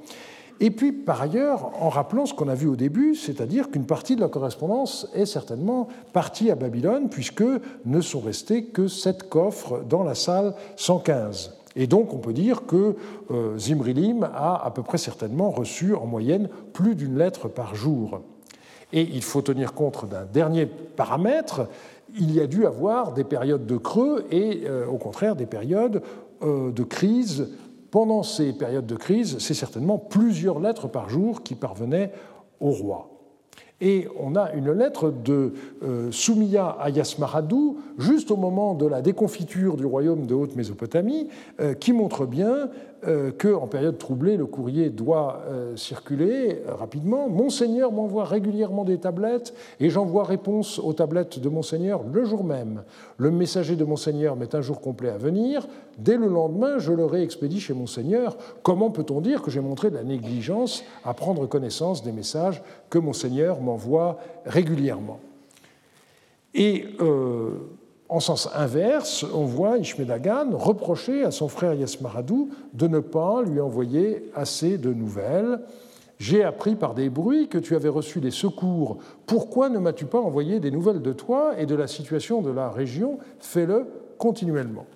Et puis, par ailleurs, en rappelant ce qu'on a vu au début, c'est-à-dire qu'une partie de la correspondance est certainement partie à Babylone, puisque ne sont restés que sept coffres dans la salle 115. Et donc, on peut dire que euh, Zimrilim a à peu près certainement reçu en moyenne plus d'une lettre par jour. Et il faut tenir compte d'un dernier paramètre. Il y a dû avoir des périodes de creux et, euh, au contraire, des périodes euh, de crise pendant ces périodes de crise, c'est certainement plusieurs lettres par jour qui parvenaient au roi. Et on a une lettre de euh, Soumiya à Yasmaradou, juste au moment de la déconfiture du royaume de Haute-Mésopotamie, euh, qui montre bien euh, qu'en période troublée, le courrier doit circuler rapidement. Monseigneur m'envoie régulièrement des tablettes et j'envoie réponse aux tablettes de Monseigneur le jour même. Le messager de Monseigneur met un jour complet à venir. Dès le lendemain, je le réexpédie chez Monseigneur. Comment peut-on dire que j'ai montré de la négligence à prendre connaissance des messages que Monseigneur m'envoie régulièrement? Et euh, en sens inverse, on voit Ishmedagan reprocher à son frère Yasmaradou de ne pas lui envoyer assez de nouvelles. J'ai appris par des bruits que tu avais reçu des secours. Pourquoi ne m'as-tu pas envoyé des nouvelles de toi et de la situation de la région? Fais-le continuellement.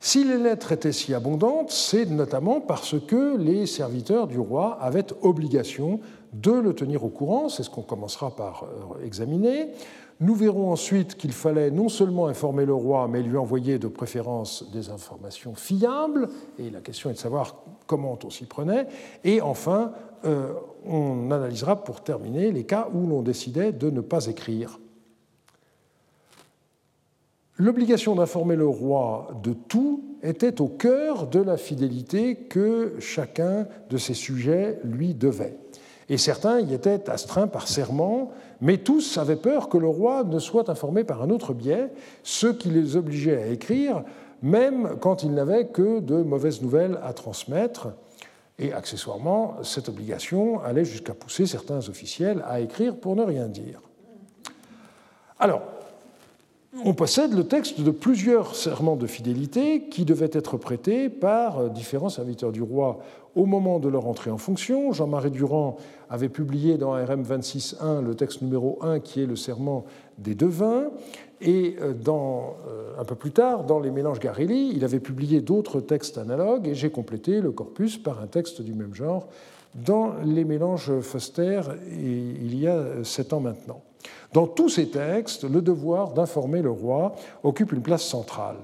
Si les lettres étaient si abondantes, c'est notamment parce que les serviteurs du roi avaient obligation de le tenir au courant, c'est ce qu'on commencera par euh, examiner. Nous verrons ensuite qu'il fallait non seulement informer le roi, mais lui envoyer de préférence des informations fiables, et la question est de savoir comment on s'y prenait. Et enfin, euh, on analysera pour terminer les cas où l'on décidait de ne pas écrire. L'obligation d'informer le roi de tout était au cœur de la fidélité que chacun de ses sujets lui devait. Et certains y étaient astreints par serment, mais tous avaient peur que le roi ne soit informé par un autre biais, ce qui les obligeait à écrire même quand il n'avait que de mauvaises nouvelles à transmettre. Et accessoirement, cette obligation allait jusqu'à pousser certains officiels à écrire pour ne rien dire. Alors, on possède le texte de plusieurs serments de fidélité qui devaient être prêtés par différents serviteurs du roi au moment de leur entrée en fonction. Jean-Marie Durand avait publié dans RM 26.1 le texte numéro 1 qui est le serment des devins. Et euh, dans, euh, un peu plus tard, dans les mélanges Garelli, il avait publié d'autres textes analogues et j'ai complété le corpus par un texte du même genre dans les mélanges Foster il y a sept ans maintenant. Dans tous ces textes, le devoir d'informer le roi occupe une place centrale.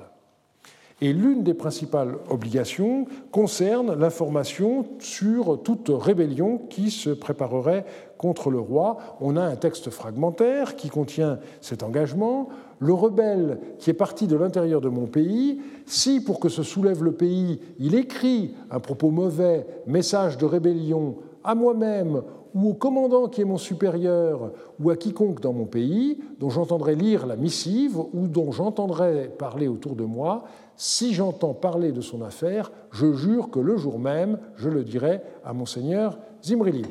Et l'une des principales obligations concerne l'information sur toute rébellion qui se préparerait contre le roi. On a un texte fragmentaire qui contient cet engagement. Le rebelle qui est parti de l'intérieur de mon pays, si pour que se soulève le pays, il écrit un propos mauvais, message de rébellion à moi-même ou au commandant qui est mon supérieur, ou à quiconque dans mon pays, dont j'entendrai lire la missive, ou dont j'entendrai parler autour de moi, si j'entends parler de son affaire, je jure que le jour même, je le dirai à monseigneur Zimrilim.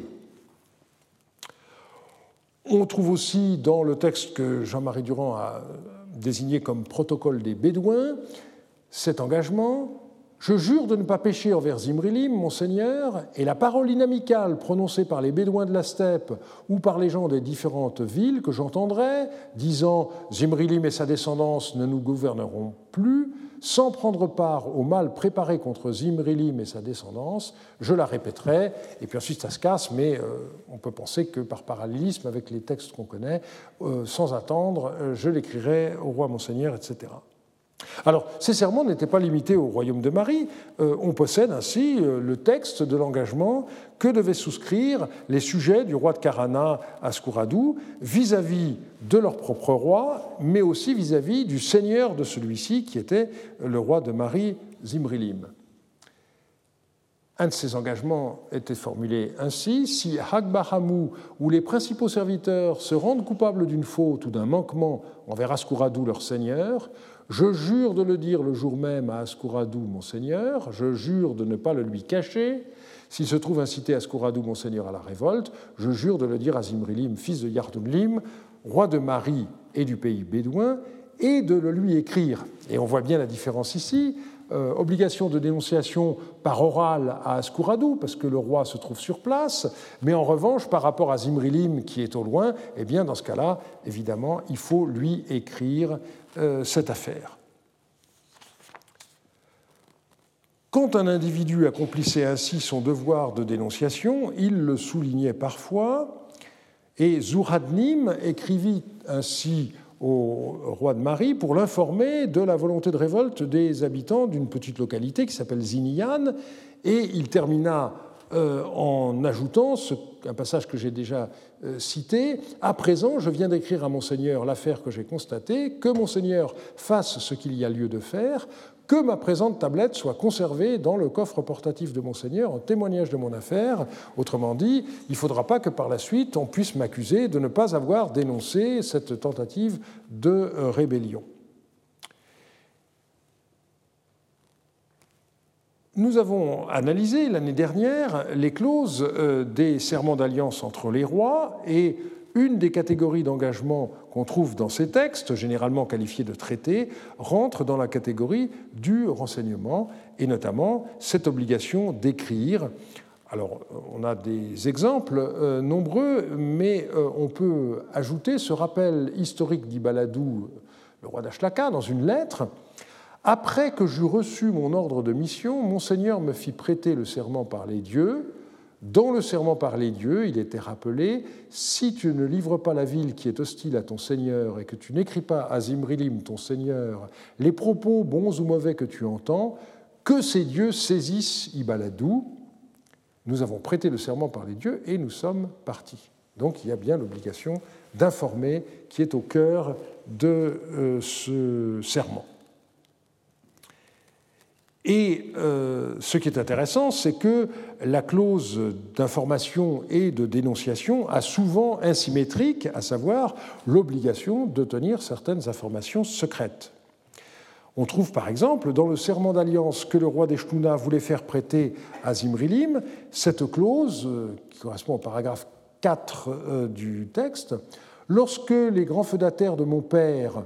On trouve aussi dans le texte que Jean-Marie Durand a désigné comme protocole des Bédouins cet engagement je jure de ne pas pécher envers Zimrilim, mon Seigneur, et la parole inamicale prononcée par les Bédouins de la steppe ou par les gens des différentes villes que j'entendrai, disant Zimrilim et sa descendance ne nous gouverneront plus, sans prendre part au mal préparé contre Zimrilim et sa descendance, je la répéterai, et puis ensuite ça se casse, mais euh, on peut penser que par parallélisme avec les textes qu'on connaît, euh, sans attendre, euh, je l'écrirai au roi Monseigneur, etc. Alors, ces serments n'étaient pas limités au royaume de Marie. Euh, on possède ainsi euh, le texte de l'engagement que devaient souscrire les sujets du roi de Karana à vis-à-vis de leur propre roi, mais aussi vis-à-vis du seigneur de celui-ci, qui était le roi de Marie, Zimrilim. Un de ces engagements était formulé ainsi Si Hagbahamou ou les principaux serviteurs se rendent coupables d'une faute ou d'un manquement envers Askouradou, leur seigneur, je jure de le dire le jour même à Askouradou, mon seigneur, je jure de ne pas le lui cacher. S'il se trouve incité Askouradou, mon seigneur, à la révolte, je jure de le dire à Zimrilim, fils de Yardumlim, roi de Marie et du pays bédouin, et de le lui écrire. Et on voit bien la différence ici. Euh, obligation de dénonciation par oral à Askouradou, parce que le roi se trouve sur place, mais en revanche, par rapport à Zimrilim, qui est au loin, eh bien, dans ce cas-là, évidemment, il faut lui écrire euh, cette affaire. Quand un individu accomplissait ainsi son devoir de dénonciation, il le soulignait parfois, et Zouradnim écrivit ainsi au roi de Marie pour l'informer de la volonté de révolte des habitants d'une petite localité qui s'appelle Zinian, et il termina euh, en ajoutant un passage que j'ai déjà euh, cité. À présent, je viens d'écrire à Monseigneur l'affaire que j'ai constatée, que Monseigneur fasse ce qu'il y a lieu de faire, que ma présente tablette soit conservée dans le coffre portatif de Monseigneur en témoignage de mon affaire. Autrement dit, il ne faudra pas que par la suite on puisse m'accuser de ne pas avoir dénoncé cette tentative de euh, rébellion. Nous avons analysé l'année dernière les clauses euh, des serments d'alliance entre les rois et une des catégories d'engagement qu'on trouve dans ces textes, généralement qualifiés de traités, rentre dans la catégorie du renseignement, et notamment cette obligation d'écrire. Alors, on a des exemples euh, nombreux, mais euh, on peut ajouter ce rappel historique d'Ibaladou, le roi d'Ashlaka, dans une lettre, après que j'eus reçu mon ordre de mission, Monseigneur me fit prêter le serment par les dieux. Dans le serment par les dieux, il était rappelé Si tu ne livres pas la ville qui est hostile à ton Seigneur et que tu n'écris pas à Zimrilim, ton Seigneur, les propos bons ou mauvais que tu entends, que ces dieux saisissent Ibaladou. Nous avons prêté le serment par les dieux et nous sommes partis. Donc il y a bien l'obligation d'informer qui est au cœur de euh, ce serment. Et euh, ce qui est intéressant, c'est que la clause d'information et de dénonciation a souvent un symétrique, à savoir l'obligation de tenir certaines informations secrètes. On trouve par exemple dans le serment d'alliance que le roi d'Eshtuna voulait faire prêter à Zimrilim cette clause, euh, qui correspond au paragraphe 4 euh, du texte, lorsque les grands feudataires de mon père,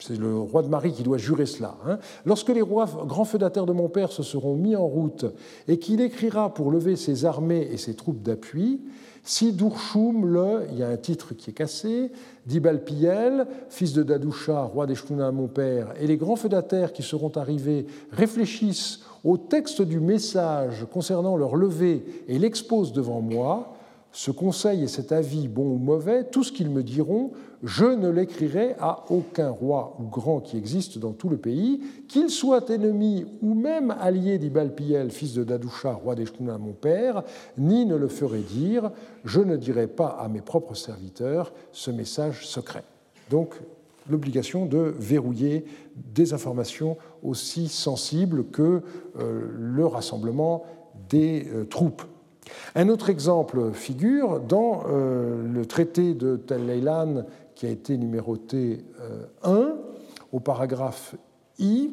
c'est le roi de Marie qui doit jurer cela, hein, lorsque les grands feudataires de mon père se seront mis en route et qu'il écrira pour lever ses armées et ses troupes d'appui, si Dourchoum, le, il y a un titre qui est cassé, d'Ibalpiel, fils de Dadoucha, roi d'Eshtuna, mon père, et les grands feudataires qui seront arrivés réfléchissent au texte du message concernant leur levée et l'exposent devant moi, ce conseil et cet avis, bon ou mauvais, tout ce qu'ils me diront, je ne l'écrirai à aucun roi ou grand qui existe dans tout le pays, qu'il soit ennemi ou même allié d'Ibalpiel, fils de Dadoucha, roi d'Eshtuna, mon père, ni ne le ferai dire, je ne dirai pas à mes propres serviteurs ce message secret. Donc, l'obligation de verrouiller des informations aussi sensibles que euh, le rassemblement des euh, troupes un autre exemple figure dans euh, le traité de Tel qui a été numéroté 1 euh, au paragraphe I.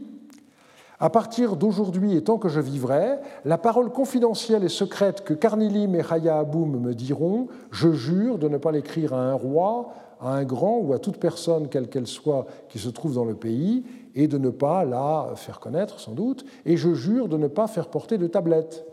À partir d'aujourd'hui et tant que je vivrai, la parole confidentielle et secrète que Karnilim et Haya Aboum me diront, je jure de ne pas l'écrire à un roi, à un grand ou à toute personne, quelle qu'elle soit, qui se trouve dans le pays, et de ne pas la faire connaître, sans doute, et je jure de ne pas faire porter de tablette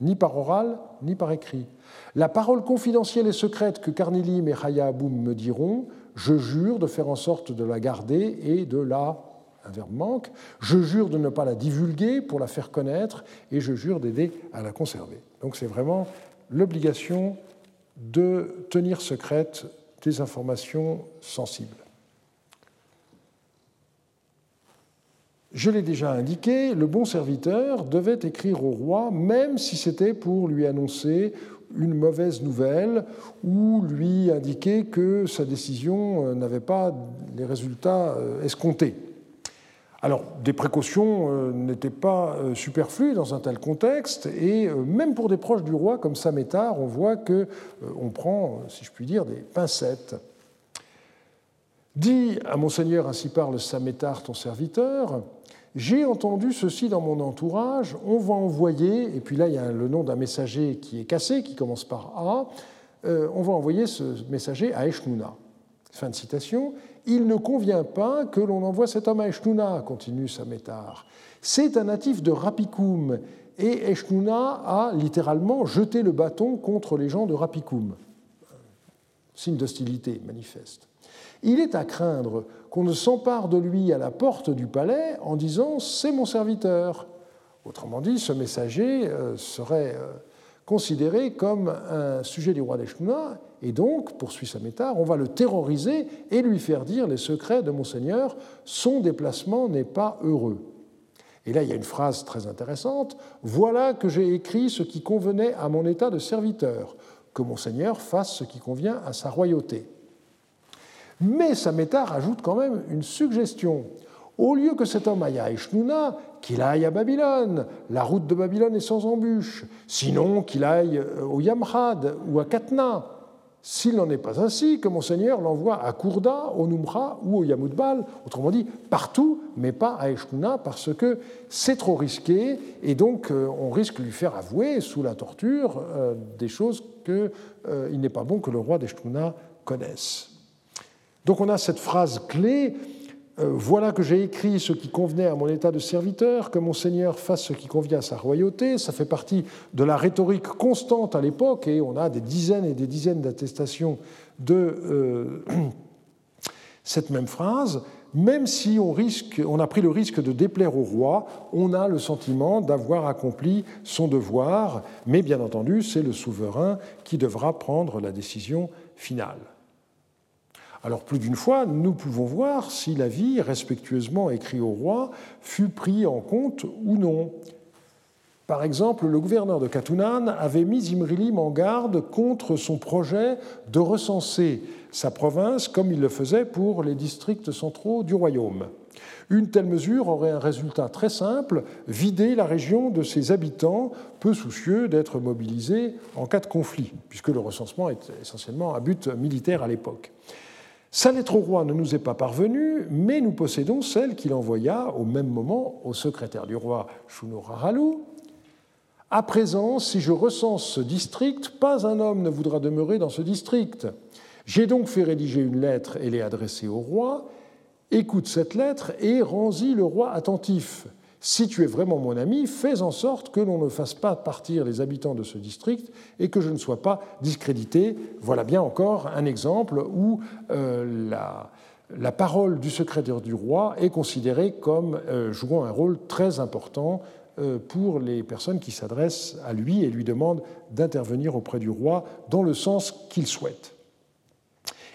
ni par oral, ni par écrit. La parole confidentielle et secrète que Carnilim et Chaya Aboum me diront, je jure de faire en sorte de la garder et de la, un verbe manque, je jure de ne pas la divulguer pour la faire connaître et je jure d'aider à la conserver. Donc c'est vraiment l'obligation de tenir secrète des informations sensibles. Je l'ai déjà indiqué, le bon serviteur devait écrire au roi, même si c'était pour lui annoncer une mauvaise nouvelle ou lui indiquer que sa décision euh, n'avait pas les résultats euh, escomptés. Alors, des précautions euh, n'étaient pas superflues dans un tel contexte, et même pour des proches du roi comme Samétar, on voit que on prend, si je puis dire, des pincettes. Dis à monseigneur, ainsi parle Samétar, ton serviteur, j'ai entendu ceci dans mon entourage, on va envoyer, et puis là il y a le nom d'un messager qui est cassé, qui commence par A, euh, on va envoyer ce messager à Eshnouna. Fin de citation. Il ne convient pas que l'on envoie cet homme à Eshnouna, continue Samétar. C'est un natif de Rapikoum, et Eshnouna a littéralement jeté le bâton contre les gens de Rapikoum. Signe d'hostilité manifeste. Il est à craindre qu'on ne s'empare de lui à la porte du palais en disant C'est mon serviteur. Autrement dit, ce messager euh, serait euh, considéré comme un sujet du roi d'Eshnouna, et donc, poursuit Samétar, on va le terroriser et lui faire dire les secrets de Monseigneur, son déplacement n'est pas heureux. Et là, il y a une phrase très intéressante Voilà que j'ai écrit ce qui convenait à mon état de serviteur, que Monseigneur fasse ce qui convient à sa royauté. Mais Samétar ajoute quand même une suggestion. Au lieu que cet homme aille à Eshnouna, qu'il aille à Babylone. La route de Babylone est sans embûche. Sinon, qu'il aille euh, au Yamrad ou à Katna. S'il n'en est pas ainsi, que Monseigneur l'envoie à Kourda, au Numra ou au Yamudbal, autrement dit, partout, mais pas à Eshnouna, parce que c'est trop risqué, et donc euh, on risque de lui faire avouer, sous la torture, euh, des choses qu'il n'est pas bon que le roi d'Eshnouna connaisse. Donc on a cette phrase clé, euh, voilà que j'ai écrit ce qui convenait à mon état de serviteur, que mon Seigneur fasse ce qui convient à sa royauté. Ça fait partie de la rhétorique constante à l'époque, et on a des dizaines et des dizaines d'attestations de euh, [CLEARS THROAT] cette même phrase. Même si on, a pris le risque de déplaire au roi, on a le sentiment d'avoir accompli son devoir, mais bien entendu, c'est le souverain qui devra prendre la décision finale. Alors plus d'une fois, nous pouvons voir si l'avis respectueusement écrit au roi fut pris en compte ou non. Par exemple, le gouverneur de Katunan avait mis Imrilim en garde contre son projet de recenser sa province comme il le faisait pour les districts centraux du royaume. Une telle mesure aurait un résultat très simple, vider la région de ses habitants peu soucieux d'être mobilisés en cas de conflit, puisque le recensement est essentiellement à but militaire à l'époque. Sa lettre au roi ne nous est pas parvenue, mais nous possédons celle qu'il envoya au même moment au secrétaire du roi Shunuraralu. À présent, si je recense ce district, pas un homme ne voudra demeurer dans ce district. J'ai donc fait rédiger une lettre et l'ai adressée au roi. Écoute cette lettre et rends-y le roi attentif. Si tu es vraiment mon ami, fais en sorte que l'on ne fasse pas partir les habitants de ce district et que je ne sois pas discrédité. Voilà bien encore un exemple où euh, la, parole du secrétaire du roi est considérée comme euh, jouant un rôle très important euh, pour les personnes qui s'adressent à lui et lui demandent d'intervenir auprès du roi dans le sens qu'il souhaite.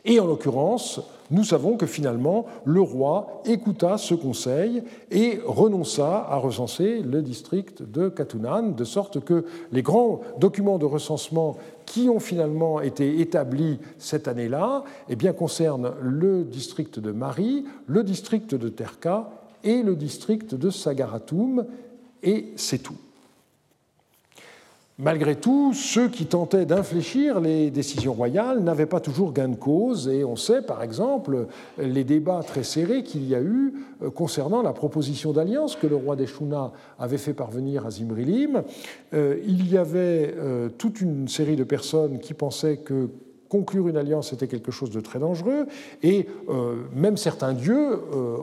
Et en l'occurrence, nous savons que finalement, le roi écouta ce conseil et renonça à recenser le district de Katunan, de sorte que les grands documents de recensement qui ont finalement été établis cette année-là eh bien, concernent le district de Mari, le district de Terka et le district de Sagaratum, et c'est tout. Malgré tout, ceux qui tentaient d'infléchir les décisions royales n'avaient pas toujours gain de cause, et on sait par exemple les débats très serrés qu'il y a eu euh, concernant la proposition d'alliance que le roi des avait fait parvenir à Zimrilim. Euh, il y avait euh, toute une série de personnes qui pensaient que conclure une alliance était quelque chose de très dangereux, et même certains dieux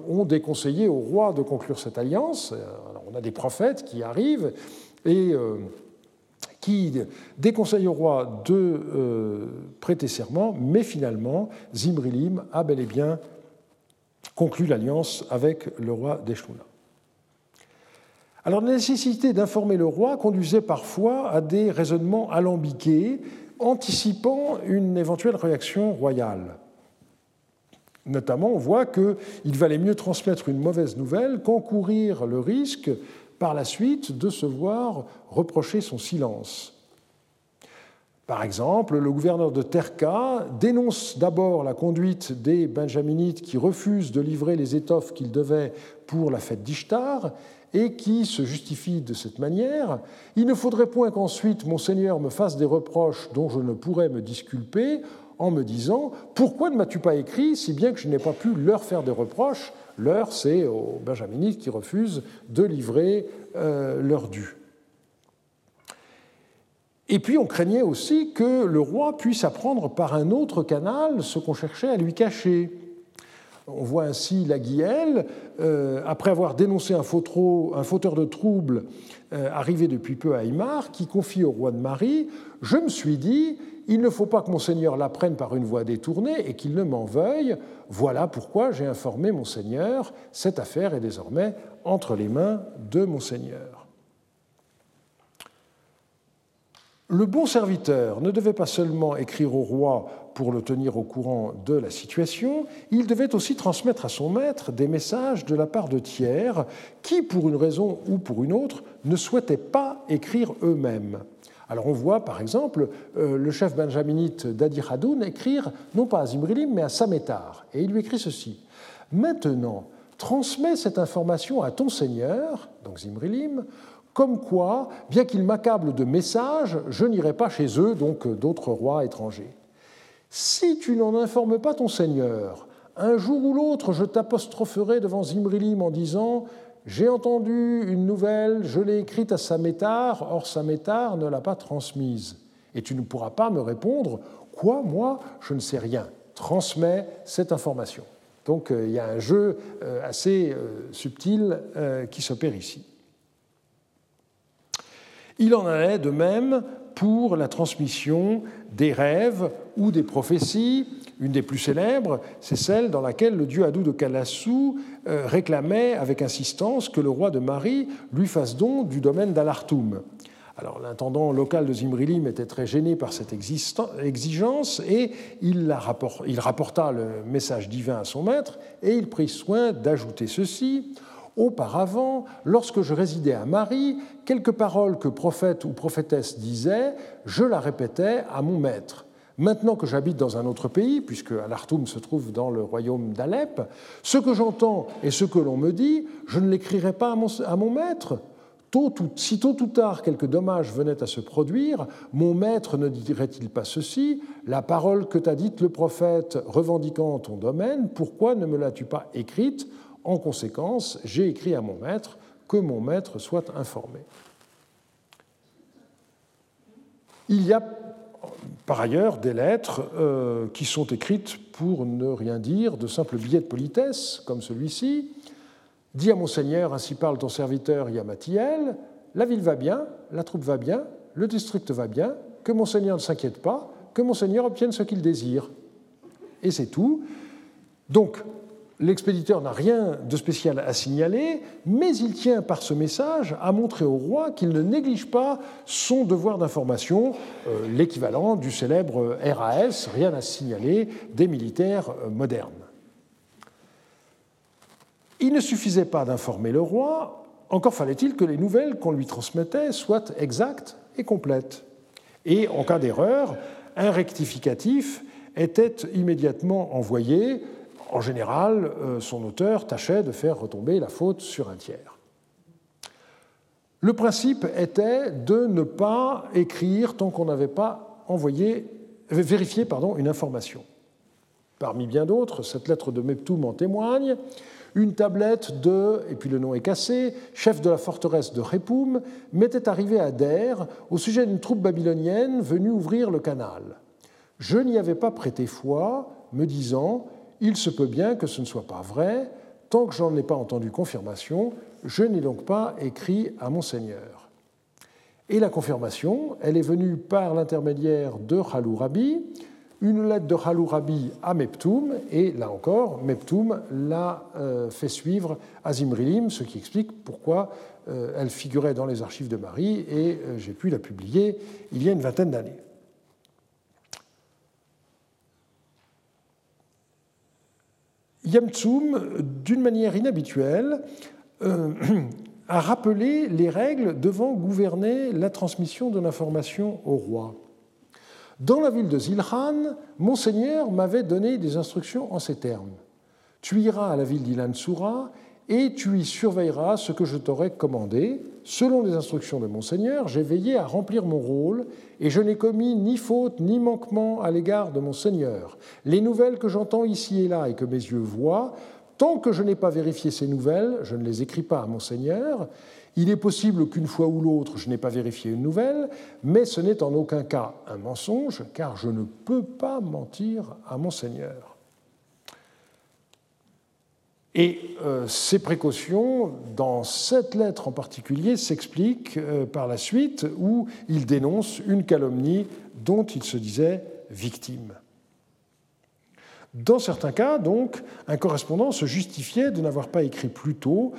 ont déconseillé au roi de conclure cette alliance. on a des prophètes qui arrivent et qui déconseille au roi de euh, prêter serment, mais finalement, Zimrilim a bel et bien conclu l'alliance avec le roi d'Eshlouna. Alors la nécessité d'informer le roi conduisait parfois à des raisonnements alambiqués, anticipant une éventuelle réaction royale. Notamment, on voit qu'il valait mieux transmettre une mauvaise nouvelle qu'encourir le risque par la suite de se voir reprocher son silence. Par exemple, le gouverneur de Terka dénonce d'abord la conduite des benjaminites qui refusent de livrer les étoffes qu'ils devaient pour la fête d'Ishtar et qui se justifient de cette manière. Il ne faudrait point qu'ensuite mon Seigneur me fasse des reproches dont je ne pourrais me disculper en me disant Pourquoi ne m'as-tu pas écrit si bien que je n'ai pas pu leur faire des reproches Leur, c'est aux benjaminites qui refusent de livrer euh, leur dû. Et puis on craignait aussi que le roi puisse apprendre par un autre canal ce qu'on cherchait à lui cacher. On voit ainsi la Guielle, euh, après avoir dénoncé un, fauteur de troubles euh, arrivé depuis peu à Aymar, qui confie au roi de Marie Je me suis dit, il ne faut pas que mon Seigneur l'apprenne par une voie détournée et qu'il ne m'en veuille. Voilà pourquoi j'ai informé mon Seigneur. Cette affaire est désormais entre les mains de mon Seigneur. Le bon serviteur ne devait pas seulement écrire au roi pour le tenir au courant de la situation, il devait aussi transmettre à son maître des messages de la part de tiers qui, pour une raison ou pour une autre, ne souhaitaient pas écrire eux-mêmes. Alors on voit par exemple euh, le chef benjaminite d'Adi Hadoun écrire non pas à Zimrilim mais à Samétar. Et il lui écrit ceci Maintenant, transmets cette information à ton seigneur, donc Zimrilim, comme quoi, bien qu'ils m'accablent de messages, je n'irai pas chez eux, donc euh, d'autres rois étrangers. Si tu n'en informes pas ton Seigneur, un jour ou l'autre, je t'apostropherai devant Zimrilim en disant J'ai entendu une nouvelle, je l'ai écrite à Samétar, or Samétar ne l'a pas transmise. Et tu ne pourras pas me répondre Quoi, moi, je ne sais rien. Transmets cette information. Donc euh, il y a un jeu euh, assez subtil qui s'opère ici. Il en allait de même pour la transmission des rêves ou des prophéties. Une des plus célèbres, c'est celle dans laquelle le dieu Adou de Kalassou euh, réclamait avec insistance que le roi de Marie lui fasse don du domaine d'Alartoum. Alors l'intendant local de Zimrilim était très gêné par cette exigence et il, il rapporta le message divin à son maître et il prit soin d'ajouter ceci Auparavant, lorsque je résidais à Marie, quelques paroles que prophète ou prophétesse disaient, je la répétais à mon maître. Maintenant que j'habite dans un autre pays, puisque Alartoum se trouve dans le royaume d'Alep, ce que j'entends et ce que l'on me dit, je ne l'écrirai pas à mon, à mon maître. si tôt ou tard quelque dommage venait à se produire, mon maître ne dirait-il pas ceci La parole que t'a dite le prophète revendiquant ton domaine, pourquoi ne me l'as-tu pas écrite? En conséquence, j'ai écrit à mon maître que mon maître soit informé. Il y a par ailleurs des lettres euh, qui sont écrites pour ne rien dire, de simples billets de politesse, comme celui-ci, Dis à mon Seigneur, ainsi parle ton serviteur Yamatiel, la ville va bien, la troupe va bien, le district va bien, que mon Seigneur ne s'inquiète pas, que mon Seigneur obtienne ce qu'il désire. Et c'est tout. Donc, l'expéditeur n'a rien de spécial à signaler, mais il tient par ce message à montrer au roi qu'il ne néglige pas son devoir d'information, euh, l'équivalent du célèbre RAS, rien à signaler, des militaires euh, modernes. Il ne suffisait pas d'informer le roi, encore fallait-il que les nouvelles qu'on lui transmettait soient exactes et complètes. Et en cas d'erreur, un rectificatif était immédiatement envoyé. En général, euh, son auteur tâchait de faire retomber la faute sur un tiers. Le principe était de ne pas écrire tant qu'on n'avait pas envoyé, vérifié une information. Parmi bien d'autres, cette lettre de Meptoum en témoigne, une tablette de, et puis le nom est cassé, chef de la forteresse de Repoum, m'était arrivé à Der au sujet d'une troupe babylonienne venue ouvrir le canal. Je n'y avais pas prêté foi, me disant Il se peut bien que ce ne soit pas vrai, tant que j'en ai pas entendu confirmation, je n'ai donc pas écrit à mon Seigneur. Et la confirmation, elle est venue par l'intermédiaire de Khalourabi, une lettre de Halourabi à Meptoum, et là encore, Meptoum l'a euh, fait suivre à Zimrilim, ce qui explique pourquoi euh, elle figurait dans les archives de Marie, et euh, j'ai pu la publier il y a une vingtaine d'années. Yamtsum, d'une manière inhabituelle, [CLEARS THROAT] a rappelé les règles devant gouverner la transmission de l'information au roi. Dans la ville de Zilhan, Monseigneur m'avait donné des instructions en ces termes. Tu iras à la ville d'Ilan-Soura et tu y surveilleras ce que je t'aurai commandé. Selon les instructions de Monseigneur, j'ai veillé à remplir mon rôle et je n'ai commis ni faute ni manquement à l'égard de Monseigneur. Les nouvelles que j'entends ici et là et que mes yeux voient, tant que je n'ai pas vérifié ces nouvelles, je ne les écris pas à Monseigneur il est possible qu'une fois ou l'autre, je n'ai pas vérifié une nouvelle, mais ce n'est en aucun cas un mensonge, car je ne peux pas mentir à mon Seigneur. Et euh, ces précautions, dans cette lettre en particulier, s'expliquent euh, par la suite où il dénonce une calomnie dont il se disait victime. Dans certains cas, donc, un correspondant se justifiait de n'avoir pas écrit plus tôt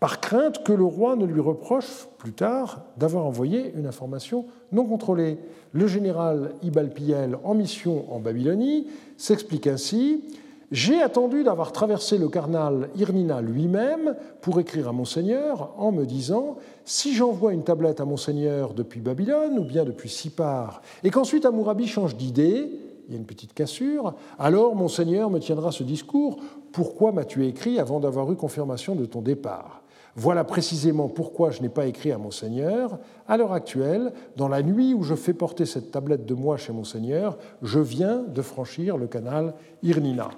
par crainte que le roi ne lui reproche plus tard d'avoir envoyé une information non contrôlée. Le général Ibalpiel, en mission en Babylonie, s'explique ainsi J'ai attendu d'avoir traversé le carnal Irnina lui-même pour écrire à Monseigneur en me disant Si j'envoie une tablette à Monseigneur depuis Babylone ou bien depuis Sipar, et qu'ensuite Amourabi change d'idée, il y a une petite cassure, alors Monseigneur me tiendra ce discours Pourquoi m'as-tu écrit avant d'avoir eu confirmation de ton départ? Voilà précisément pourquoi je n'ai pas écrit à Monseigneur. À l'heure actuelle, dans la nuit où je fais porter cette tablette de moi chez Monseigneur, je viens de franchir le canal Irnina.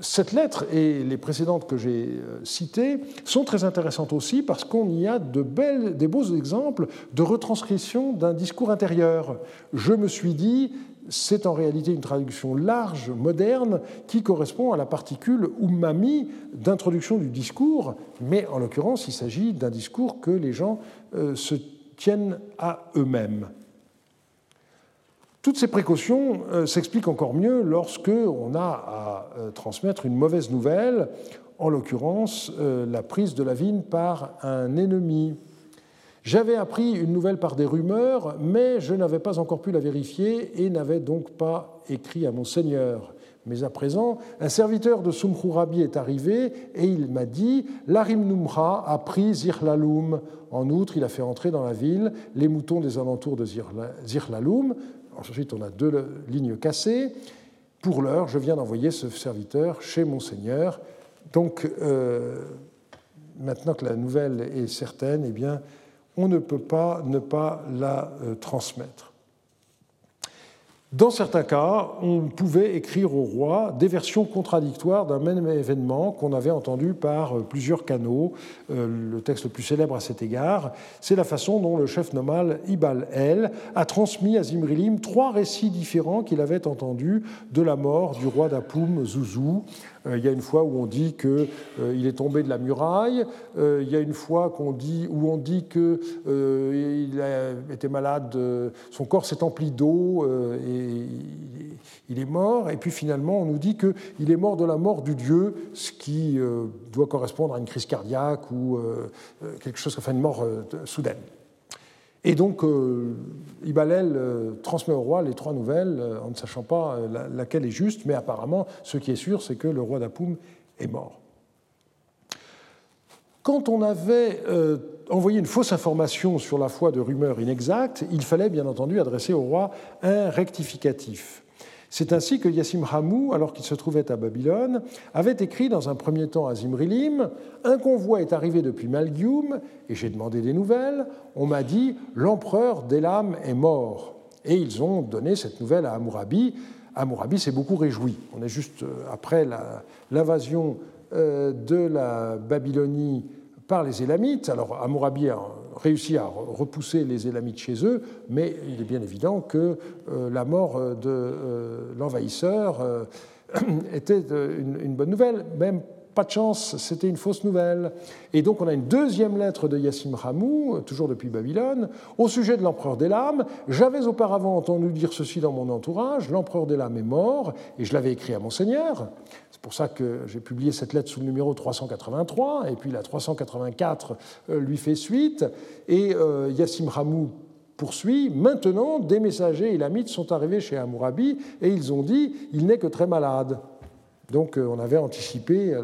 Cette lettre et les précédentes que j'ai euh, citées sont très intéressantes aussi parce qu'on y a de des beaux exemples de retranscription d'un discours intérieur. Je me suis dit, c'est en réalité une traduction large, moderne, qui correspond à la particule umami d'introduction du discours, mais en l'occurrence, il s'agit d'un discours que les gens euh, se tiennent à eux-mêmes. Toutes ces précautions euh, s'expliquent encore mieux lorsque on a à euh, transmettre une mauvaise nouvelle, en l'occurrence la prise de la vigne par un ennemi. J'avais appris une nouvelle par des rumeurs, mais je n'avais pas encore pu la vérifier et n'avais donc pas écrit à mon Seigneur. Mais à présent, un serviteur de Sumkhurabi est arrivé et il m'a dit Larim Numra a pris Zirlaloum. En outre, il a fait entrer dans la ville les moutons des alentours de Zirlaloum. Ensuite, on a deux lignes cassées. Pour l'heure, je viens d'envoyer ce serviteur chez mon Seigneur. Donc, euh, maintenant que la nouvelle est certaine, eh on ne peut pas ne pas la transmettre. Dans certains cas, on pouvait écrire au roi des versions contradictoires d'un même événement qu'on avait entendu par plusieurs canaux. Euh, le texte le plus célèbre à cet égard, c'est la façon dont le chef nomal Ibal El a transmis à Zimrilim trois récits différents qu'il avait entendus de la mort du roi d'Apoum, Zouzou, euh, il y a une fois où on dit qu'il euh, est tombé de la muraille. Euh, il y a une fois où on dit qu'il été malade, son corps s'est empli d'eau et il est mort. Et puis finalement, on nous dit qu'il est mort de la mort du Dieu, ce qui doit correspondre à une crise cardiaque ou quelque chose, enfin une mort soudaine. Et donc, euh, Ibalel euh, transmet au roi les trois nouvelles euh, en ne sachant pas laquelle est juste, mais apparemment, ce qui est sûr, c'est que le roi d'Apoum est mort. Quand on avait envoyé une fausse information sur la foi de rumeurs inexactes, il fallait bien entendu adresser au roi un rectificatif. C'est ainsi que Yassim Hamou, alors qu'il se trouvait à Babylone, avait écrit dans un premier temps à Zimrilim Un convoi est arrivé depuis Malgium et j'ai demandé des nouvelles. On m'a dit L'empereur d'Elam est mort. Et ils ont donné cette nouvelle à Amourabi. Amourabi s'est beaucoup réjoui. On est juste euh, après l'invasion euh, de la Babylonie par les Élamites. Alors Amourabi a réussi à repousser les Élamites chez eux, mais il est bien évident que euh, la mort de euh, l'envahisseur euh, [CLEARS THROAT] était une, bonne nouvelle, même pas de chance, c'était une fausse nouvelle. Et donc on a une deuxième lettre de Yassim Ramou, toujours depuis Babylone, au sujet de l'empereur des lames. J'avais auparavant entendu dire ceci dans mon entourage, l'empereur des lames est mort, et je l'avais écrit à Monseigneur. C'est pour ça que j'ai publié cette lettre sous le numéro 383, et puis la 384 euh, lui fait suite, et euh, Yassim Ramou poursuit, maintenant des messagers élamites sont arrivés chez Amourabi, et ils ont dit, il n'est que très malade. Donc euh, on avait anticipé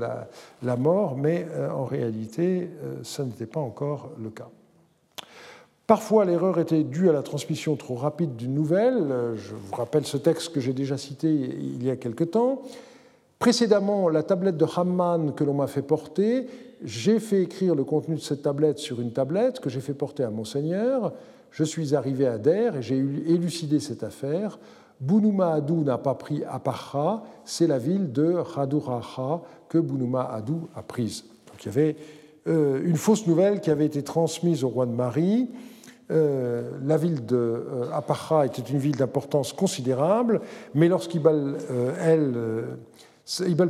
la, mort, mais euh, en réalité, ça euh, n'était pas encore le cas. Parfois, l'erreur était due à la transmission trop rapide d'une nouvelle. Je vous rappelle ce texte que j'ai déjà cité il y a quelque temps. Précédemment, la tablette de Hamman que l'on m'a fait porter, j'ai fait écrire le contenu de cette tablette sur une tablette que j'ai fait porter à Monseigneur. Je suis arrivé à Der et j'ai élucidé cette affaire. Bunuma Adou n'a pas pris Aparha, c'est la ville de Raduraha que Bunuma Adou a prise. Donc il y avait euh, une fausse nouvelle qui avait été transmise au roi de Marie. Euh, la ville de euh, était une ville d'importance considérable, mais lorsqu'Ibal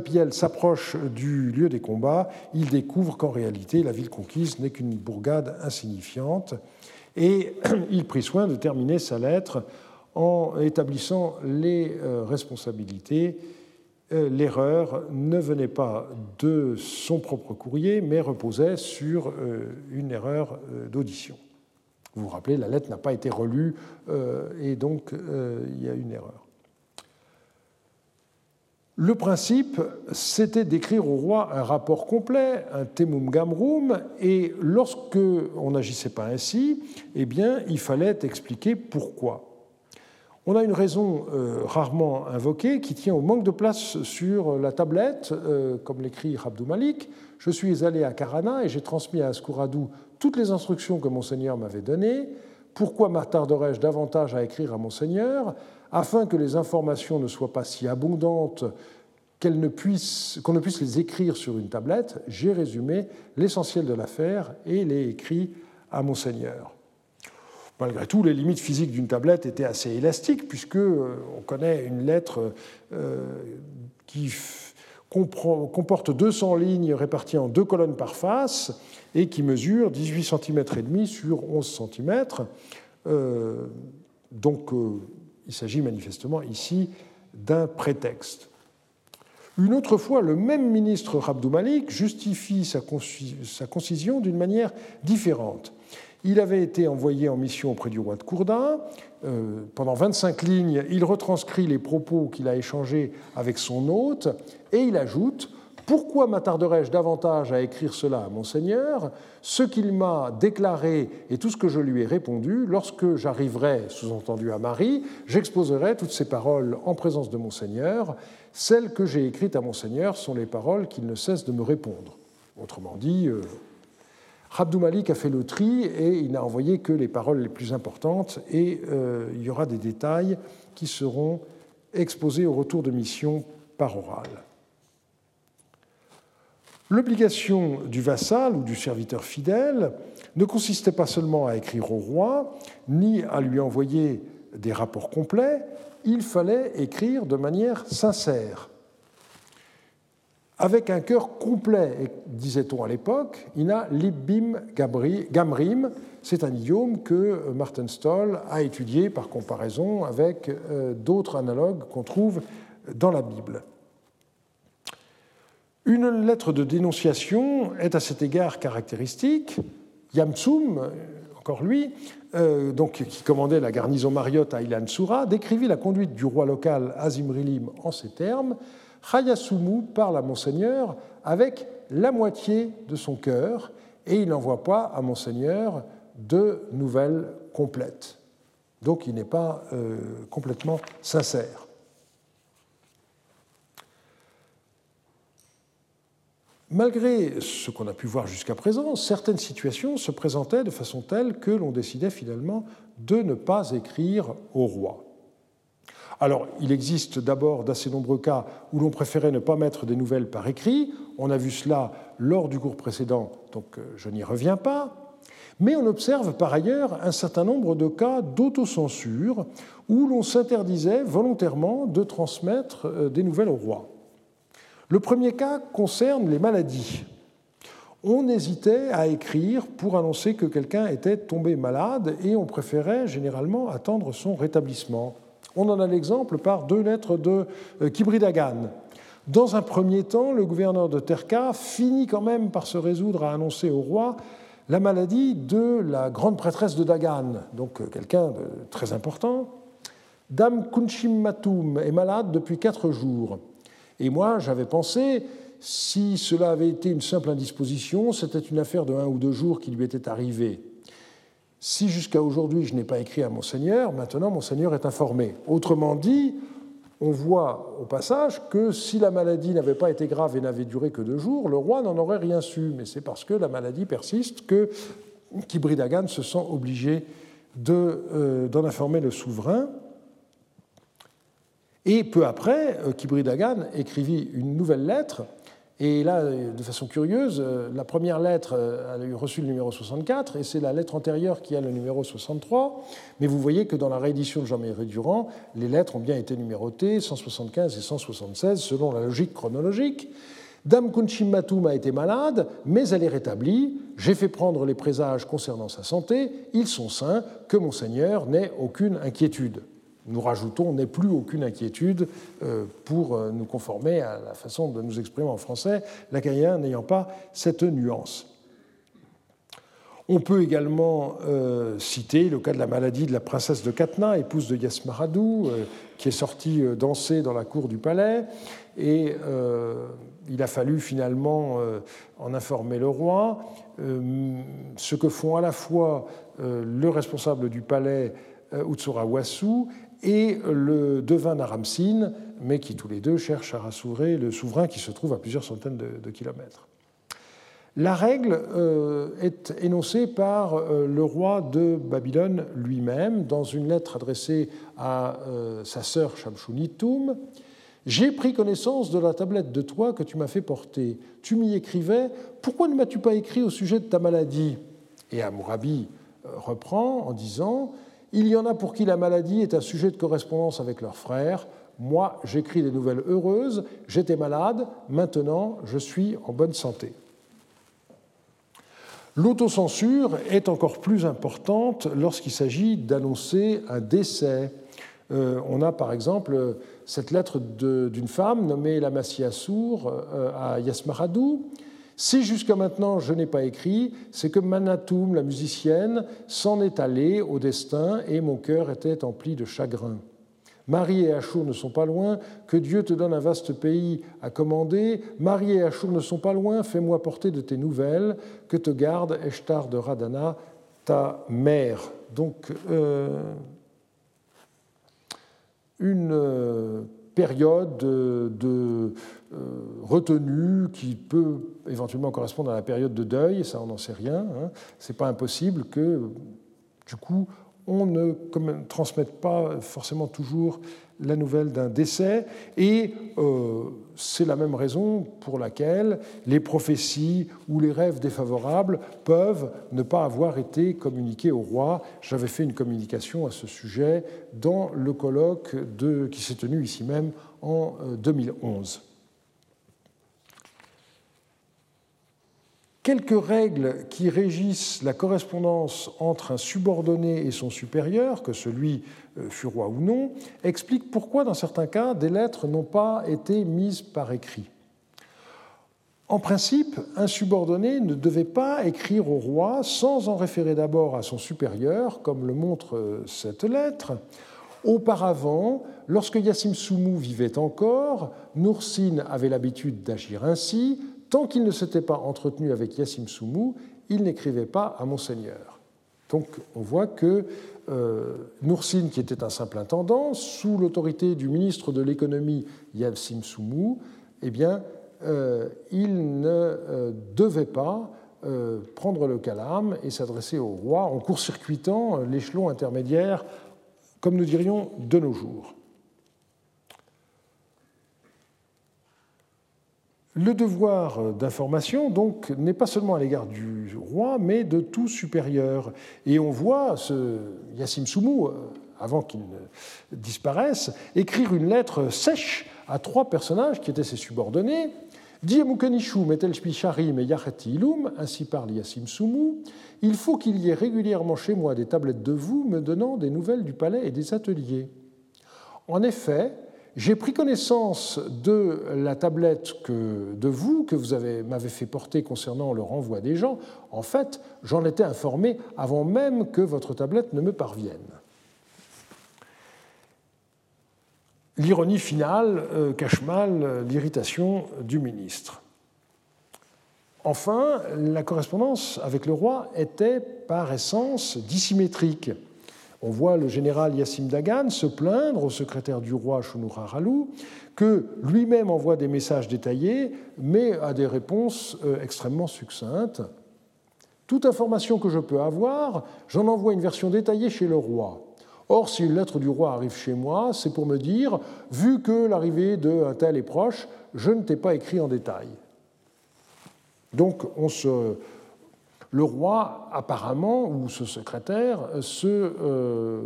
Piel s'approche du lieu des combats, il découvre qu'en réalité la ville conquise n'est qu'une bourgade insignifiante, et [CLEARS THROAT] il prit soin de terminer sa lettre en établissant les euh, responsabilités. Euh, l'erreur ne venait pas de son propre courrier, mais reposait sur euh, une erreur d'audition. Vous vous rappelez, la lettre n'a pas été relue et donc il y a une erreur. Le principe, c'était d'écrire au roi un rapport complet, un temum gamrum, et lorsque on n'agissait pas ainsi, eh bien, il fallait expliquer pourquoi. On a une raison euh, rarement invoquée qui tient au manque de place sur la tablette, euh, comme l'écrit Abdou Malik. Je suis allé à Karana et j'ai transmis à Askouradou toutes les instructions que Monseigneur m'avait données. Pourquoi m'attarderais-je davantage à écrire à Monseigneur Afin que les informations ne soient pas si abondantes qu'on ne, ne puisse les écrire sur une tablette, j'ai résumé l'essentiel de l'affaire et l'ai écrit à Monseigneur. Malgré tout, les limites physiques d'une tablette étaient assez élastiques, puisque euh, on connaît une lettre euh, qui comporte 200 lignes réparties en deux colonnes par face et qui mesure 18 cm et demi sur 11 cm. Euh, donc, il s'agit manifestement ici d'un prétexte. Une autre fois, le même ministre Rabdou Malik justifie sa concision d'une manière différente. Il avait été envoyé en mission auprès du roi de Kourda. Euh, pendant 25 lignes, il retranscrit les propos qu'il a échangés avec son hôte et il ajoute Pourquoi m'attarderais-je davantage à écrire cela à Monseigneur? Ce qu'il m'a déclaré et tout ce que je lui ai répondu, lorsque j'arriverai, sous-entendu à Marie, j'exposerai toutes ces paroles en présence de Monseigneur. Celles que j'ai écrites à Monseigneur sont les paroles qu'il ne cesse de me répondre. Autrement dit, euh, Abdou Malik a fait le tri et il n'a envoyé que les paroles les plus importantes et euh, il y aura des détails qui seront exposés au retour de mission par oral. L'obligation du vassal ou du serviteur fidèle ne consistait pas seulement à écrire au roi, ni à lui envoyer des rapports complets, il fallait écrire de manière sincère, avec un cœur complet, disait-on à l'époque, ina libbim gamrim, c'est un idiome que Martin Stoll a étudié par comparaison avec euh, d'autres analogues qu'on trouve dans la Bible. Une lettre de dénonciation est à cet égard caractéristique. Yamtsum, encore lui, euh, qui commandait la garnison mariotte à Ilan Soura, décrivit la conduite du roi local Azimrilim en ces termes Hayasumu parle à Monseigneur avec la moitié de son cœur et il n'envoie pas à Monseigneur de nouvelles complètes. Donc il n'est pas euh, complètement sincère. Malgré ce qu'on a pu voir jusqu'à présent, certaines situations se présentaient de façon telle que l'on décidait finalement de ne pas écrire au roi. Alors, il existe d'abord d'assez nombreux cas où l'on préférait ne pas mettre des nouvelles par écrit. On a vu cela lors du cours précédent, donc euh, je n'y reviens pas. Mais on observe par ailleurs un certain nombre de cas d'autocensure où l'on s'interdisait volontairement de transmettre euh, des nouvelles au roi. Le premier cas concerne les maladies. On hésitait à écrire pour annoncer que quelqu'un était tombé malade et on préférait généralement attendre son rétablissement. On en a l'exemple par deux lettres de euh, Kibridagan. Dans un premier temps, le gouverneur de Terka finit quand même par se résoudre à annoncer au roi la maladie de la grande prêtresse de Dagan, donc euh, quelqu'un de très important. Dame Kunchim Matum est malade depuis quatre jours. Et moi, j'avais pensé, si cela avait été une simple indisposition, c'était une affaire de un ou deux jours qui lui était arrivée. Si jusqu'à aujourd'hui je n'ai pas écrit à Monseigneur, maintenant Monseigneur est informé. Autrement dit, on voit au passage que si la maladie n'avait pas été grave et n'avait duré que deux jours, le roi n'en aurait rien su. Mais c'est parce que la maladie persiste que Kibridagan se sent obligé euh, d'en informer le souverain. Et peu après, euh, Kibri Dagan écrivit une nouvelle lettre. Et là, de façon curieuse, euh, la première lettre euh, a reçu le numéro 64 et c'est la lettre antérieure qui a le numéro 63. Mais vous voyez que dans la réédition de Jean-Marie Durand, les lettres ont bien été numérotées 175 et 176 selon la logique chronologique. Dame Kunchim a été malade, mais elle est rétablie. J'ai fait prendre les présages concernant sa santé. Ils sont sains, que Monseigneur n'ait aucune inquiétude nous rajoutons n'est plus aucune inquiétude euh, pour euh, nous conformer à la façon de nous exprimer en français, l'acadien n'ayant pas cette nuance. On peut également euh, citer le cas de la maladie de la princesse de Katna, épouse de Yasmaradou, qui est sortie danser dans la cour du palais, et il a fallu finalement en informer le roi, ce que font à la fois le responsable du palais Utsura Wasu et le devin Naramsin, mais qui tous les deux cherchent à rassurer le souverain qui se trouve à plusieurs centaines de, kilomètres. La règle euh, est énoncée par euh, le roi de Babylone lui-même dans une lettre adressée à euh, sa sœur Shamshunitum. J'ai pris connaissance de la tablette de toi que tu m'as fait porter. Tu m'y écrivais Pourquoi ne m'as-tu pas écrit au sujet de ta maladie? Et Amourabi reprend en disant il y en a pour qui la maladie est un sujet de correspondance avec leurs frères. Moi, j'écris des nouvelles heureuses. J'étais malade, maintenant je suis en bonne santé. L'autocensure est encore plus importante lorsqu'il s'agit d'annoncer un décès. Euh, on a par exemple cette lettre d'une femme nommée Lamassia Sour euh, à Yasmaradou si jusqu'à maintenant je n'ai pas écrit, c'est que Manatoum, la musicienne, s'en est allée au destin et mon cœur était empli de chagrin. Marie et Achour ne sont pas loin, que Dieu te donne un vaste pays à commander. Marie et Achour ne sont pas loin, fais-moi porter de tes nouvelles, que te garde Eshtar de Radana, ta mère? Donc, euh, une euh, période de retenue qui peut éventuellement correspondre à la période de deuil, ça on n'en sait rien. Hein. Ce n'est pas impossible que, du coup, on ne transmette pas forcément toujours la nouvelle d'un décès, et euh, c'est la même raison pour laquelle les prophéties ou les rêves défavorables peuvent ne pas avoir été communiqués au roi. J'avais fait une communication à ce sujet dans le colloque qui s'est tenu ici même en 2011. Quelques règles qui régissent la correspondance entre un subordonné et son supérieur, que celui euh, fût roi ou non, expliquent pourquoi, dans certains cas, des lettres n'ont pas été mises par écrit. En principe, un subordonné ne devait pas écrire au roi sans en référer d'abord à son supérieur, comme le montre euh, cette lettre. Auparavant, lorsque Yassim Soumou vivait encore, Noursin avait l'habitude d'agir ainsi, tant qu'il ne s'était pas entretenu avec Yassim Soumou, il n'écrivait pas à Monseigneur. Donc on voit que euh, qui était un simple intendant, sous l'autorité du ministre de l'économie Yassim Soumou, eh bien, euh, il ne euh, devait pas prendre le calame et s'adresser au roi en court-circuitant l'échelon intermédiaire, comme nous dirions, de nos jours. Le devoir d'information, donc, n'est pas seulement à l'égard du roi, mais de tout supérieur. Et on voit ce Yassim Soumou, euh, avant qu'il disparaisse, écrire une lettre sèche à trois personnages qui étaient ses subordonnés. Metel Ilum, ainsi parle Yassim Soumou, il faut qu'il y ait régulièrement chez moi des tablettes de vous me donnant des nouvelles du palais et des ateliers. En effet, j'ai pris connaissance de la tablette que, de vous que vous m'avez fait porter concernant le renvoi des gens. En fait, j'en étais informé avant même que votre tablette ne me parvienne. L'ironie finale euh, cache mal l'irritation du ministre. Enfin, la correspondance avec le roi était par essence dissymétrique. On voit le général Yassim Dagan se plaindre au secrétaire du roi Shunuraralu que lui-même envoie des messages détaillés, mais a des réponses euh, extrêmement succinctes. Toute information que je peux avoir, j'en envoie une version détaillée chez le roi. Or, si une lettre du roi arrive chez moi, c'est pour me dire, vu que l'arrivée d'un tel est proche, je ne t'ai pas écrit en détail. Donc, on se le roi, apparemment, ou ce secrétaire, se euh,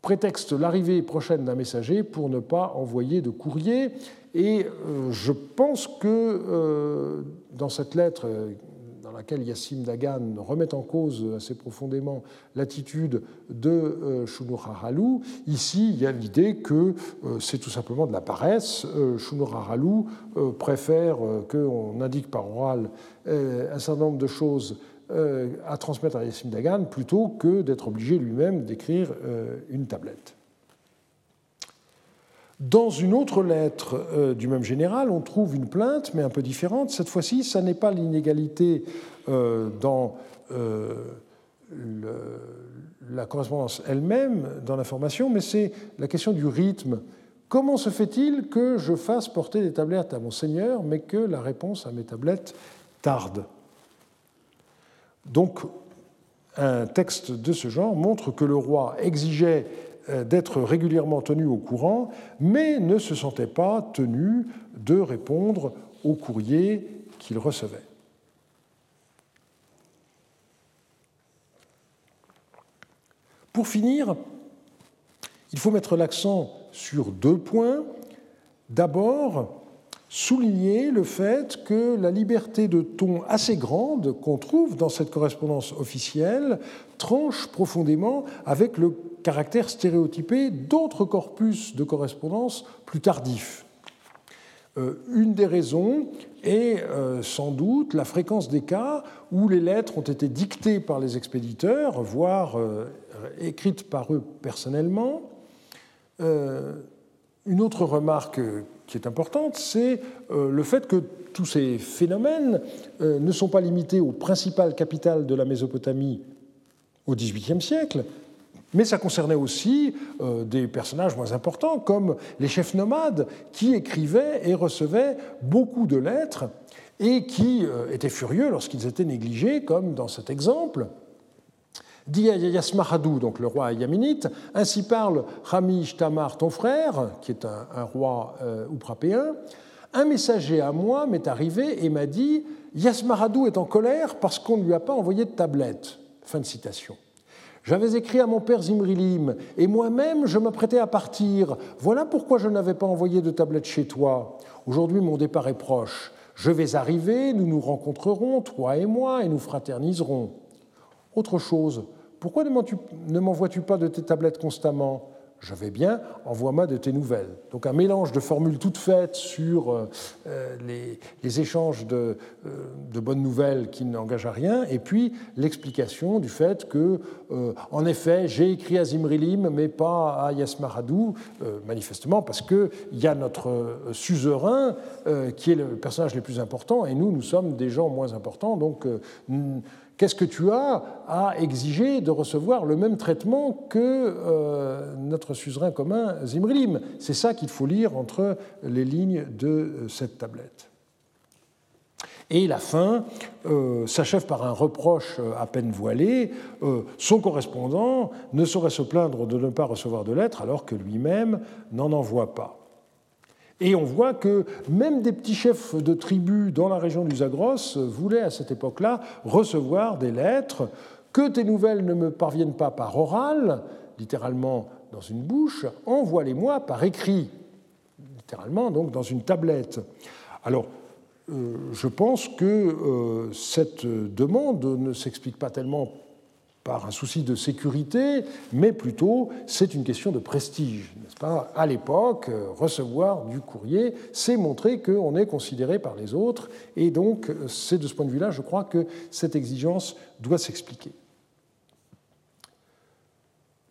prétexte l'arrivée prochaine d'un messager pour ne pas envoyer de courrier. Et euh, je pense que euh, dans cette lettre dans laquelle Yassim Dagan remet en cause assez profondément l'attitude de euh, Shunuraralu. Ici, il y a l'idée que euh, c'est tout simplement de la paresse. Euh, Shunuraralu préfère qu'on indique par oral un certain nombre de choses à transmettre à Yassim Dagan plutôt que d'être obligé lui-même d'écrire une tablette. Dans une autre lettre euh, du même général, on trouve une plainte, mais un peu différente. Cette fois-ci, ça n'est pas l'inégalité euh, dans euh, la correspondance elle-même, dans l'information, mais c'est la question du rythme. Comment se fait-il que je fasse porter des tablettes à mon Seigneur, mais que la réponse à mes tablettes tarde? Donc, un texte de ce genre montre que le roi exigeait d'être régulièrement tenu au courant, mais ne se sentait pas tenu de répondre aux courriers qu'il recevait. Pour finir, il faut mettre l'accent sur deux points. D'abord, souligner le fait que la liberté de ton assez grande qu'on trouve dans cette correspondance officielle tranche profondément avec le caractère stéréotypé d'autres corpus de correspondance plus tardifs. Euh, une des raisons est euh, sans doute la fréquence des cas où les lettres ont été dictées par les expéditeurs, voire euh, écrites par eux personnellement. Une autre remarque qui est importante, c'est le fait que tous ces phénomènes ne sont pas limités aux principales capitales de la Mésopotamie au XVIIIe siècle, Mais ça concernait aussi euh, des personnages moins importants, comme les chefs nomades, qui écrivaient et recevaient beaucoup de lettres et qui euh, étaient furieux lorsqu'ils étaient négligés, comme dans cet exemple. Dit Yasmaradou, donc le roi yaminite, ainsi parle Ramish Tamar, ton frère, qui est un, roi euh, ouprapéen. Un messager à moi m'est arrivé et m'a dit Yasmaradou est en colère parce qu'on ne lui a pas envoyé de tablette. Fin de citation. J'avais écrit à mon père Zimrilim, et moi-même je m'apprêtais à partir. Voilà pourquoi je n'avais pas envoyé de tablette chez toi. Aujourd'hui mon départ est proche. Je vais arriver, nous nous rencontrerons, toi et moi, et nous fraterniserons. Autre chose, pourquoi ne m'envoies-tu pas de tes tablettes constamment? Je vais bien, envoie-moi de tes nouvelles. Donc un mélange de formules toutes faites sur euh, euh, les, échanges de, euh, de, bonnes nouvelles qui n'engagent à rien, et puis l'explication du fait que, en effet, j'ai écrit à Zimrilim, mais pas à Yasmaradou, manifestement parce qu'il y a notre suzerain qui est le personnage le plus important, et nous, nous sommes des gens moins importants, donc Qu'est-ce que tu as à exiger de recevoir le même traitement que euh, notre suzerain commun Zimrilim? C'est ça qu'il faut lire entre les lignes de euh, cette tablette. Et la fin euh, s'achève par un reproche à peine voilé. son correspondant ne saurait se plaindre de ne pas recevoir de lettres alors que lui-même n'en envoie pas. Et on voit que même des petits chefs de tribus dans la région du Zagros voulaient à cette époque-là recevoir des lettres. Que tes nouvelles ne me parviennent pas par oral, littéralement dans une bouche, envoie-les-moi par écrit, littéralement donc dans une tablette. Alors, euh, je pense que euh, cette demande ne s'explique pas tellement par un souci de sécurité, mais plutôt c'est une question de prestige, n'est-ce pas? À l'époque, euh, recevoir du courrier, c'est montrer qu'on est considéré par les autres, et donc euh, c'est de ce point de vue-là, je crois que cette exigence doit s'expliquer.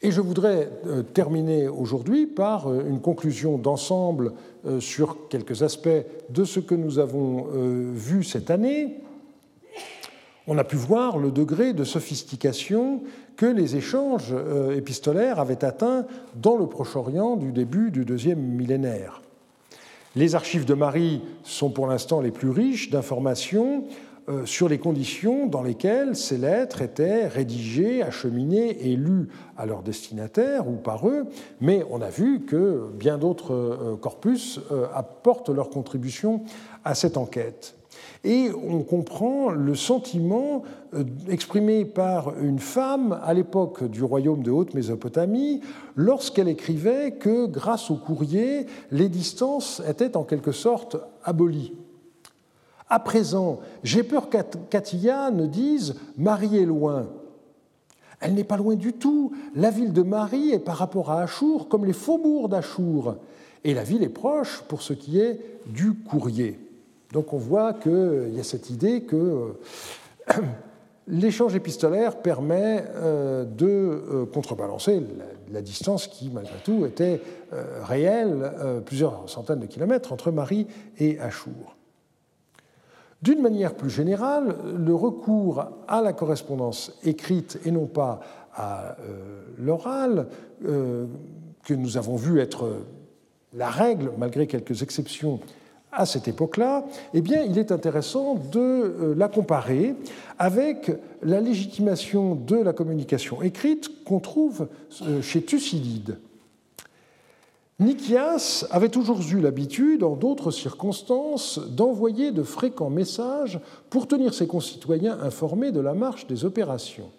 Et je voudrais euh, terminer aujourd'hui par une conclusion d'ensemble sur quelques aspects de ce que nous avons vu cette année on a pu voir le degré de sophistication que les échanges euh, épistolaires avaient atteint dans le Proche-Orient du début du deuxième millénaire. Les archives de Marie sont pour l'instant les plus riches d'informations euh, sur les conditions dans lesquelles ces lettres étaient rédigées, acheminées et lues à leurs destinataires ou par eux, mais on a vu que bien d'autres euh, corpus apportent leur contribution à cette enquête. Et on comprend le sentiment euh, exprimé par une femme à l'époque du royaume de Haute-Mésopotamie lorsqu'elle écrivait que grâce au courrier, les distances étaient en quelque sorte abolies. À présent, j'ai peur qu'Atia ne dise Marie est loin. Elle n'est pas loin du tout. La ville de Marie est par rapport à Achour comme les faubourgs d'Achour. Et la ville est proche pour ce qui est du courrier. Donc on voit qu'il y a cette idée que euh, [CLEARS THROAT] l'échange épistolaire permet euh, de euh, contrebalancer la distance qui, malgré tout, était réelle, plusieurs centaines de kilomètres entre Marie et Achour. D'une manière plus générale, le recours à la correspondance écrite et non pas à l'oral, que nous avons vu être la règle, malgré quelques exceptions à cette époque-là, eh il est intéressant de euh, la comparer avec la légitimation de la communication écrite qu'on trouve euh, chez Thucydide. Nikias avait toujours eu l'habitude, en d'autres circonstances, d'envoyer de fréquents messages pour tenir ses concitoyens informés de la marche des opérations.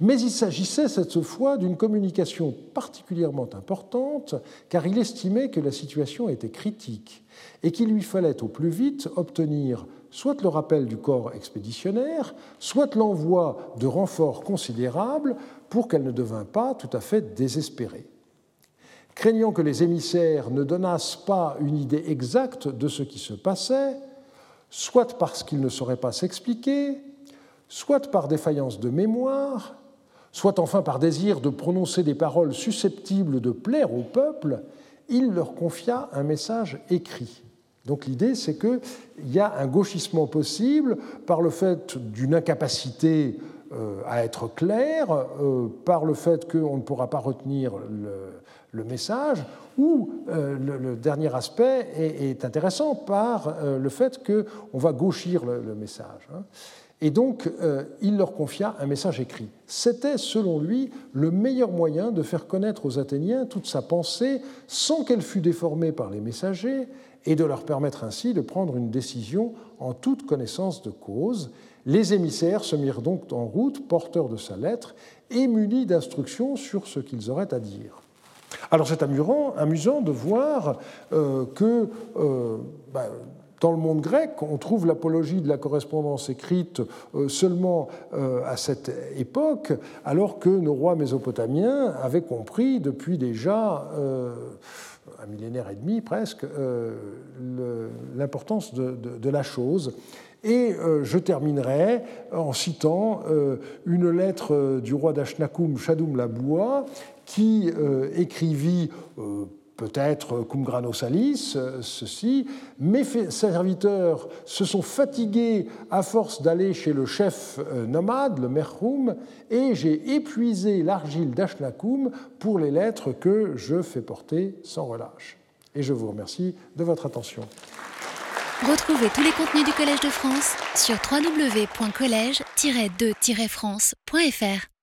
Mais il s'agissait cette fois d'une communication particulièrement importante, car il estimait que la situation était critique et qu'il lui fallait au plus vite obtenir soit le rappel du corps expéditionnaire, soit l'envoi de renforts considérables pour qu'elle ne devint pas tout à fait désespérée. Craignant que les émissaires ne donnassent pas une idée exacte de ce qui se passait, soit parce qu'ils ne sauraient pas s'expliquer, soit par défaillance de mémoire, soit enfin par désir de prononcer des paroles susceptibles de plaire au peuple, il leur confia un message écrit. Donc l'idée, c'est qu'il y a un gauchissement possible par le fait d'une incapacité à être clair par le fait qu'on ne pourra pas retenir le, message, ou le, dernier aspect est, intéressant par le fait qu'on va gauchir le, message. Hein. Et donc, euh, il leur confia un message écrit. C'était, selon lui, le meilleur moyen de faire connaître aux Athéniens toute sa pensée sans qu'elle fût déformée par les messagers et de leur permettre ainsi de prendre une décision en toute connaissance de cause. Les émissaires se mirent donc en route, porteurs de sa lettre et munis d'instructions sur ce qu'ils auraient à dire. Alors c'est amusant, amusant de voir euh, que euh, bah, dans le monde grec, on trouve l'apologie de la correspondance écrite euh, seulement euh, à cette époque, alors que nos rois mésopotamiens avaient compris depuis déjà euh, un millénaire et demi presque l'importance de, la chose. Et je terminerai en citant une lettre du roi d'Ashnakum, Shadoum Laboua, qui écrivit peut-être cum grano salis, ceci. Mes serviteurs se sont fatigués à force d'aller chez le chef euh, nomade, le Merhoum, et j'ai épuisé l'argile d'Ashlakoum pour les lettres que je fais porter sans relâche. Et je vous remercie de votre attention. Retrouvez tous les contenus du Collège de France sur www.colège-2-france.fr.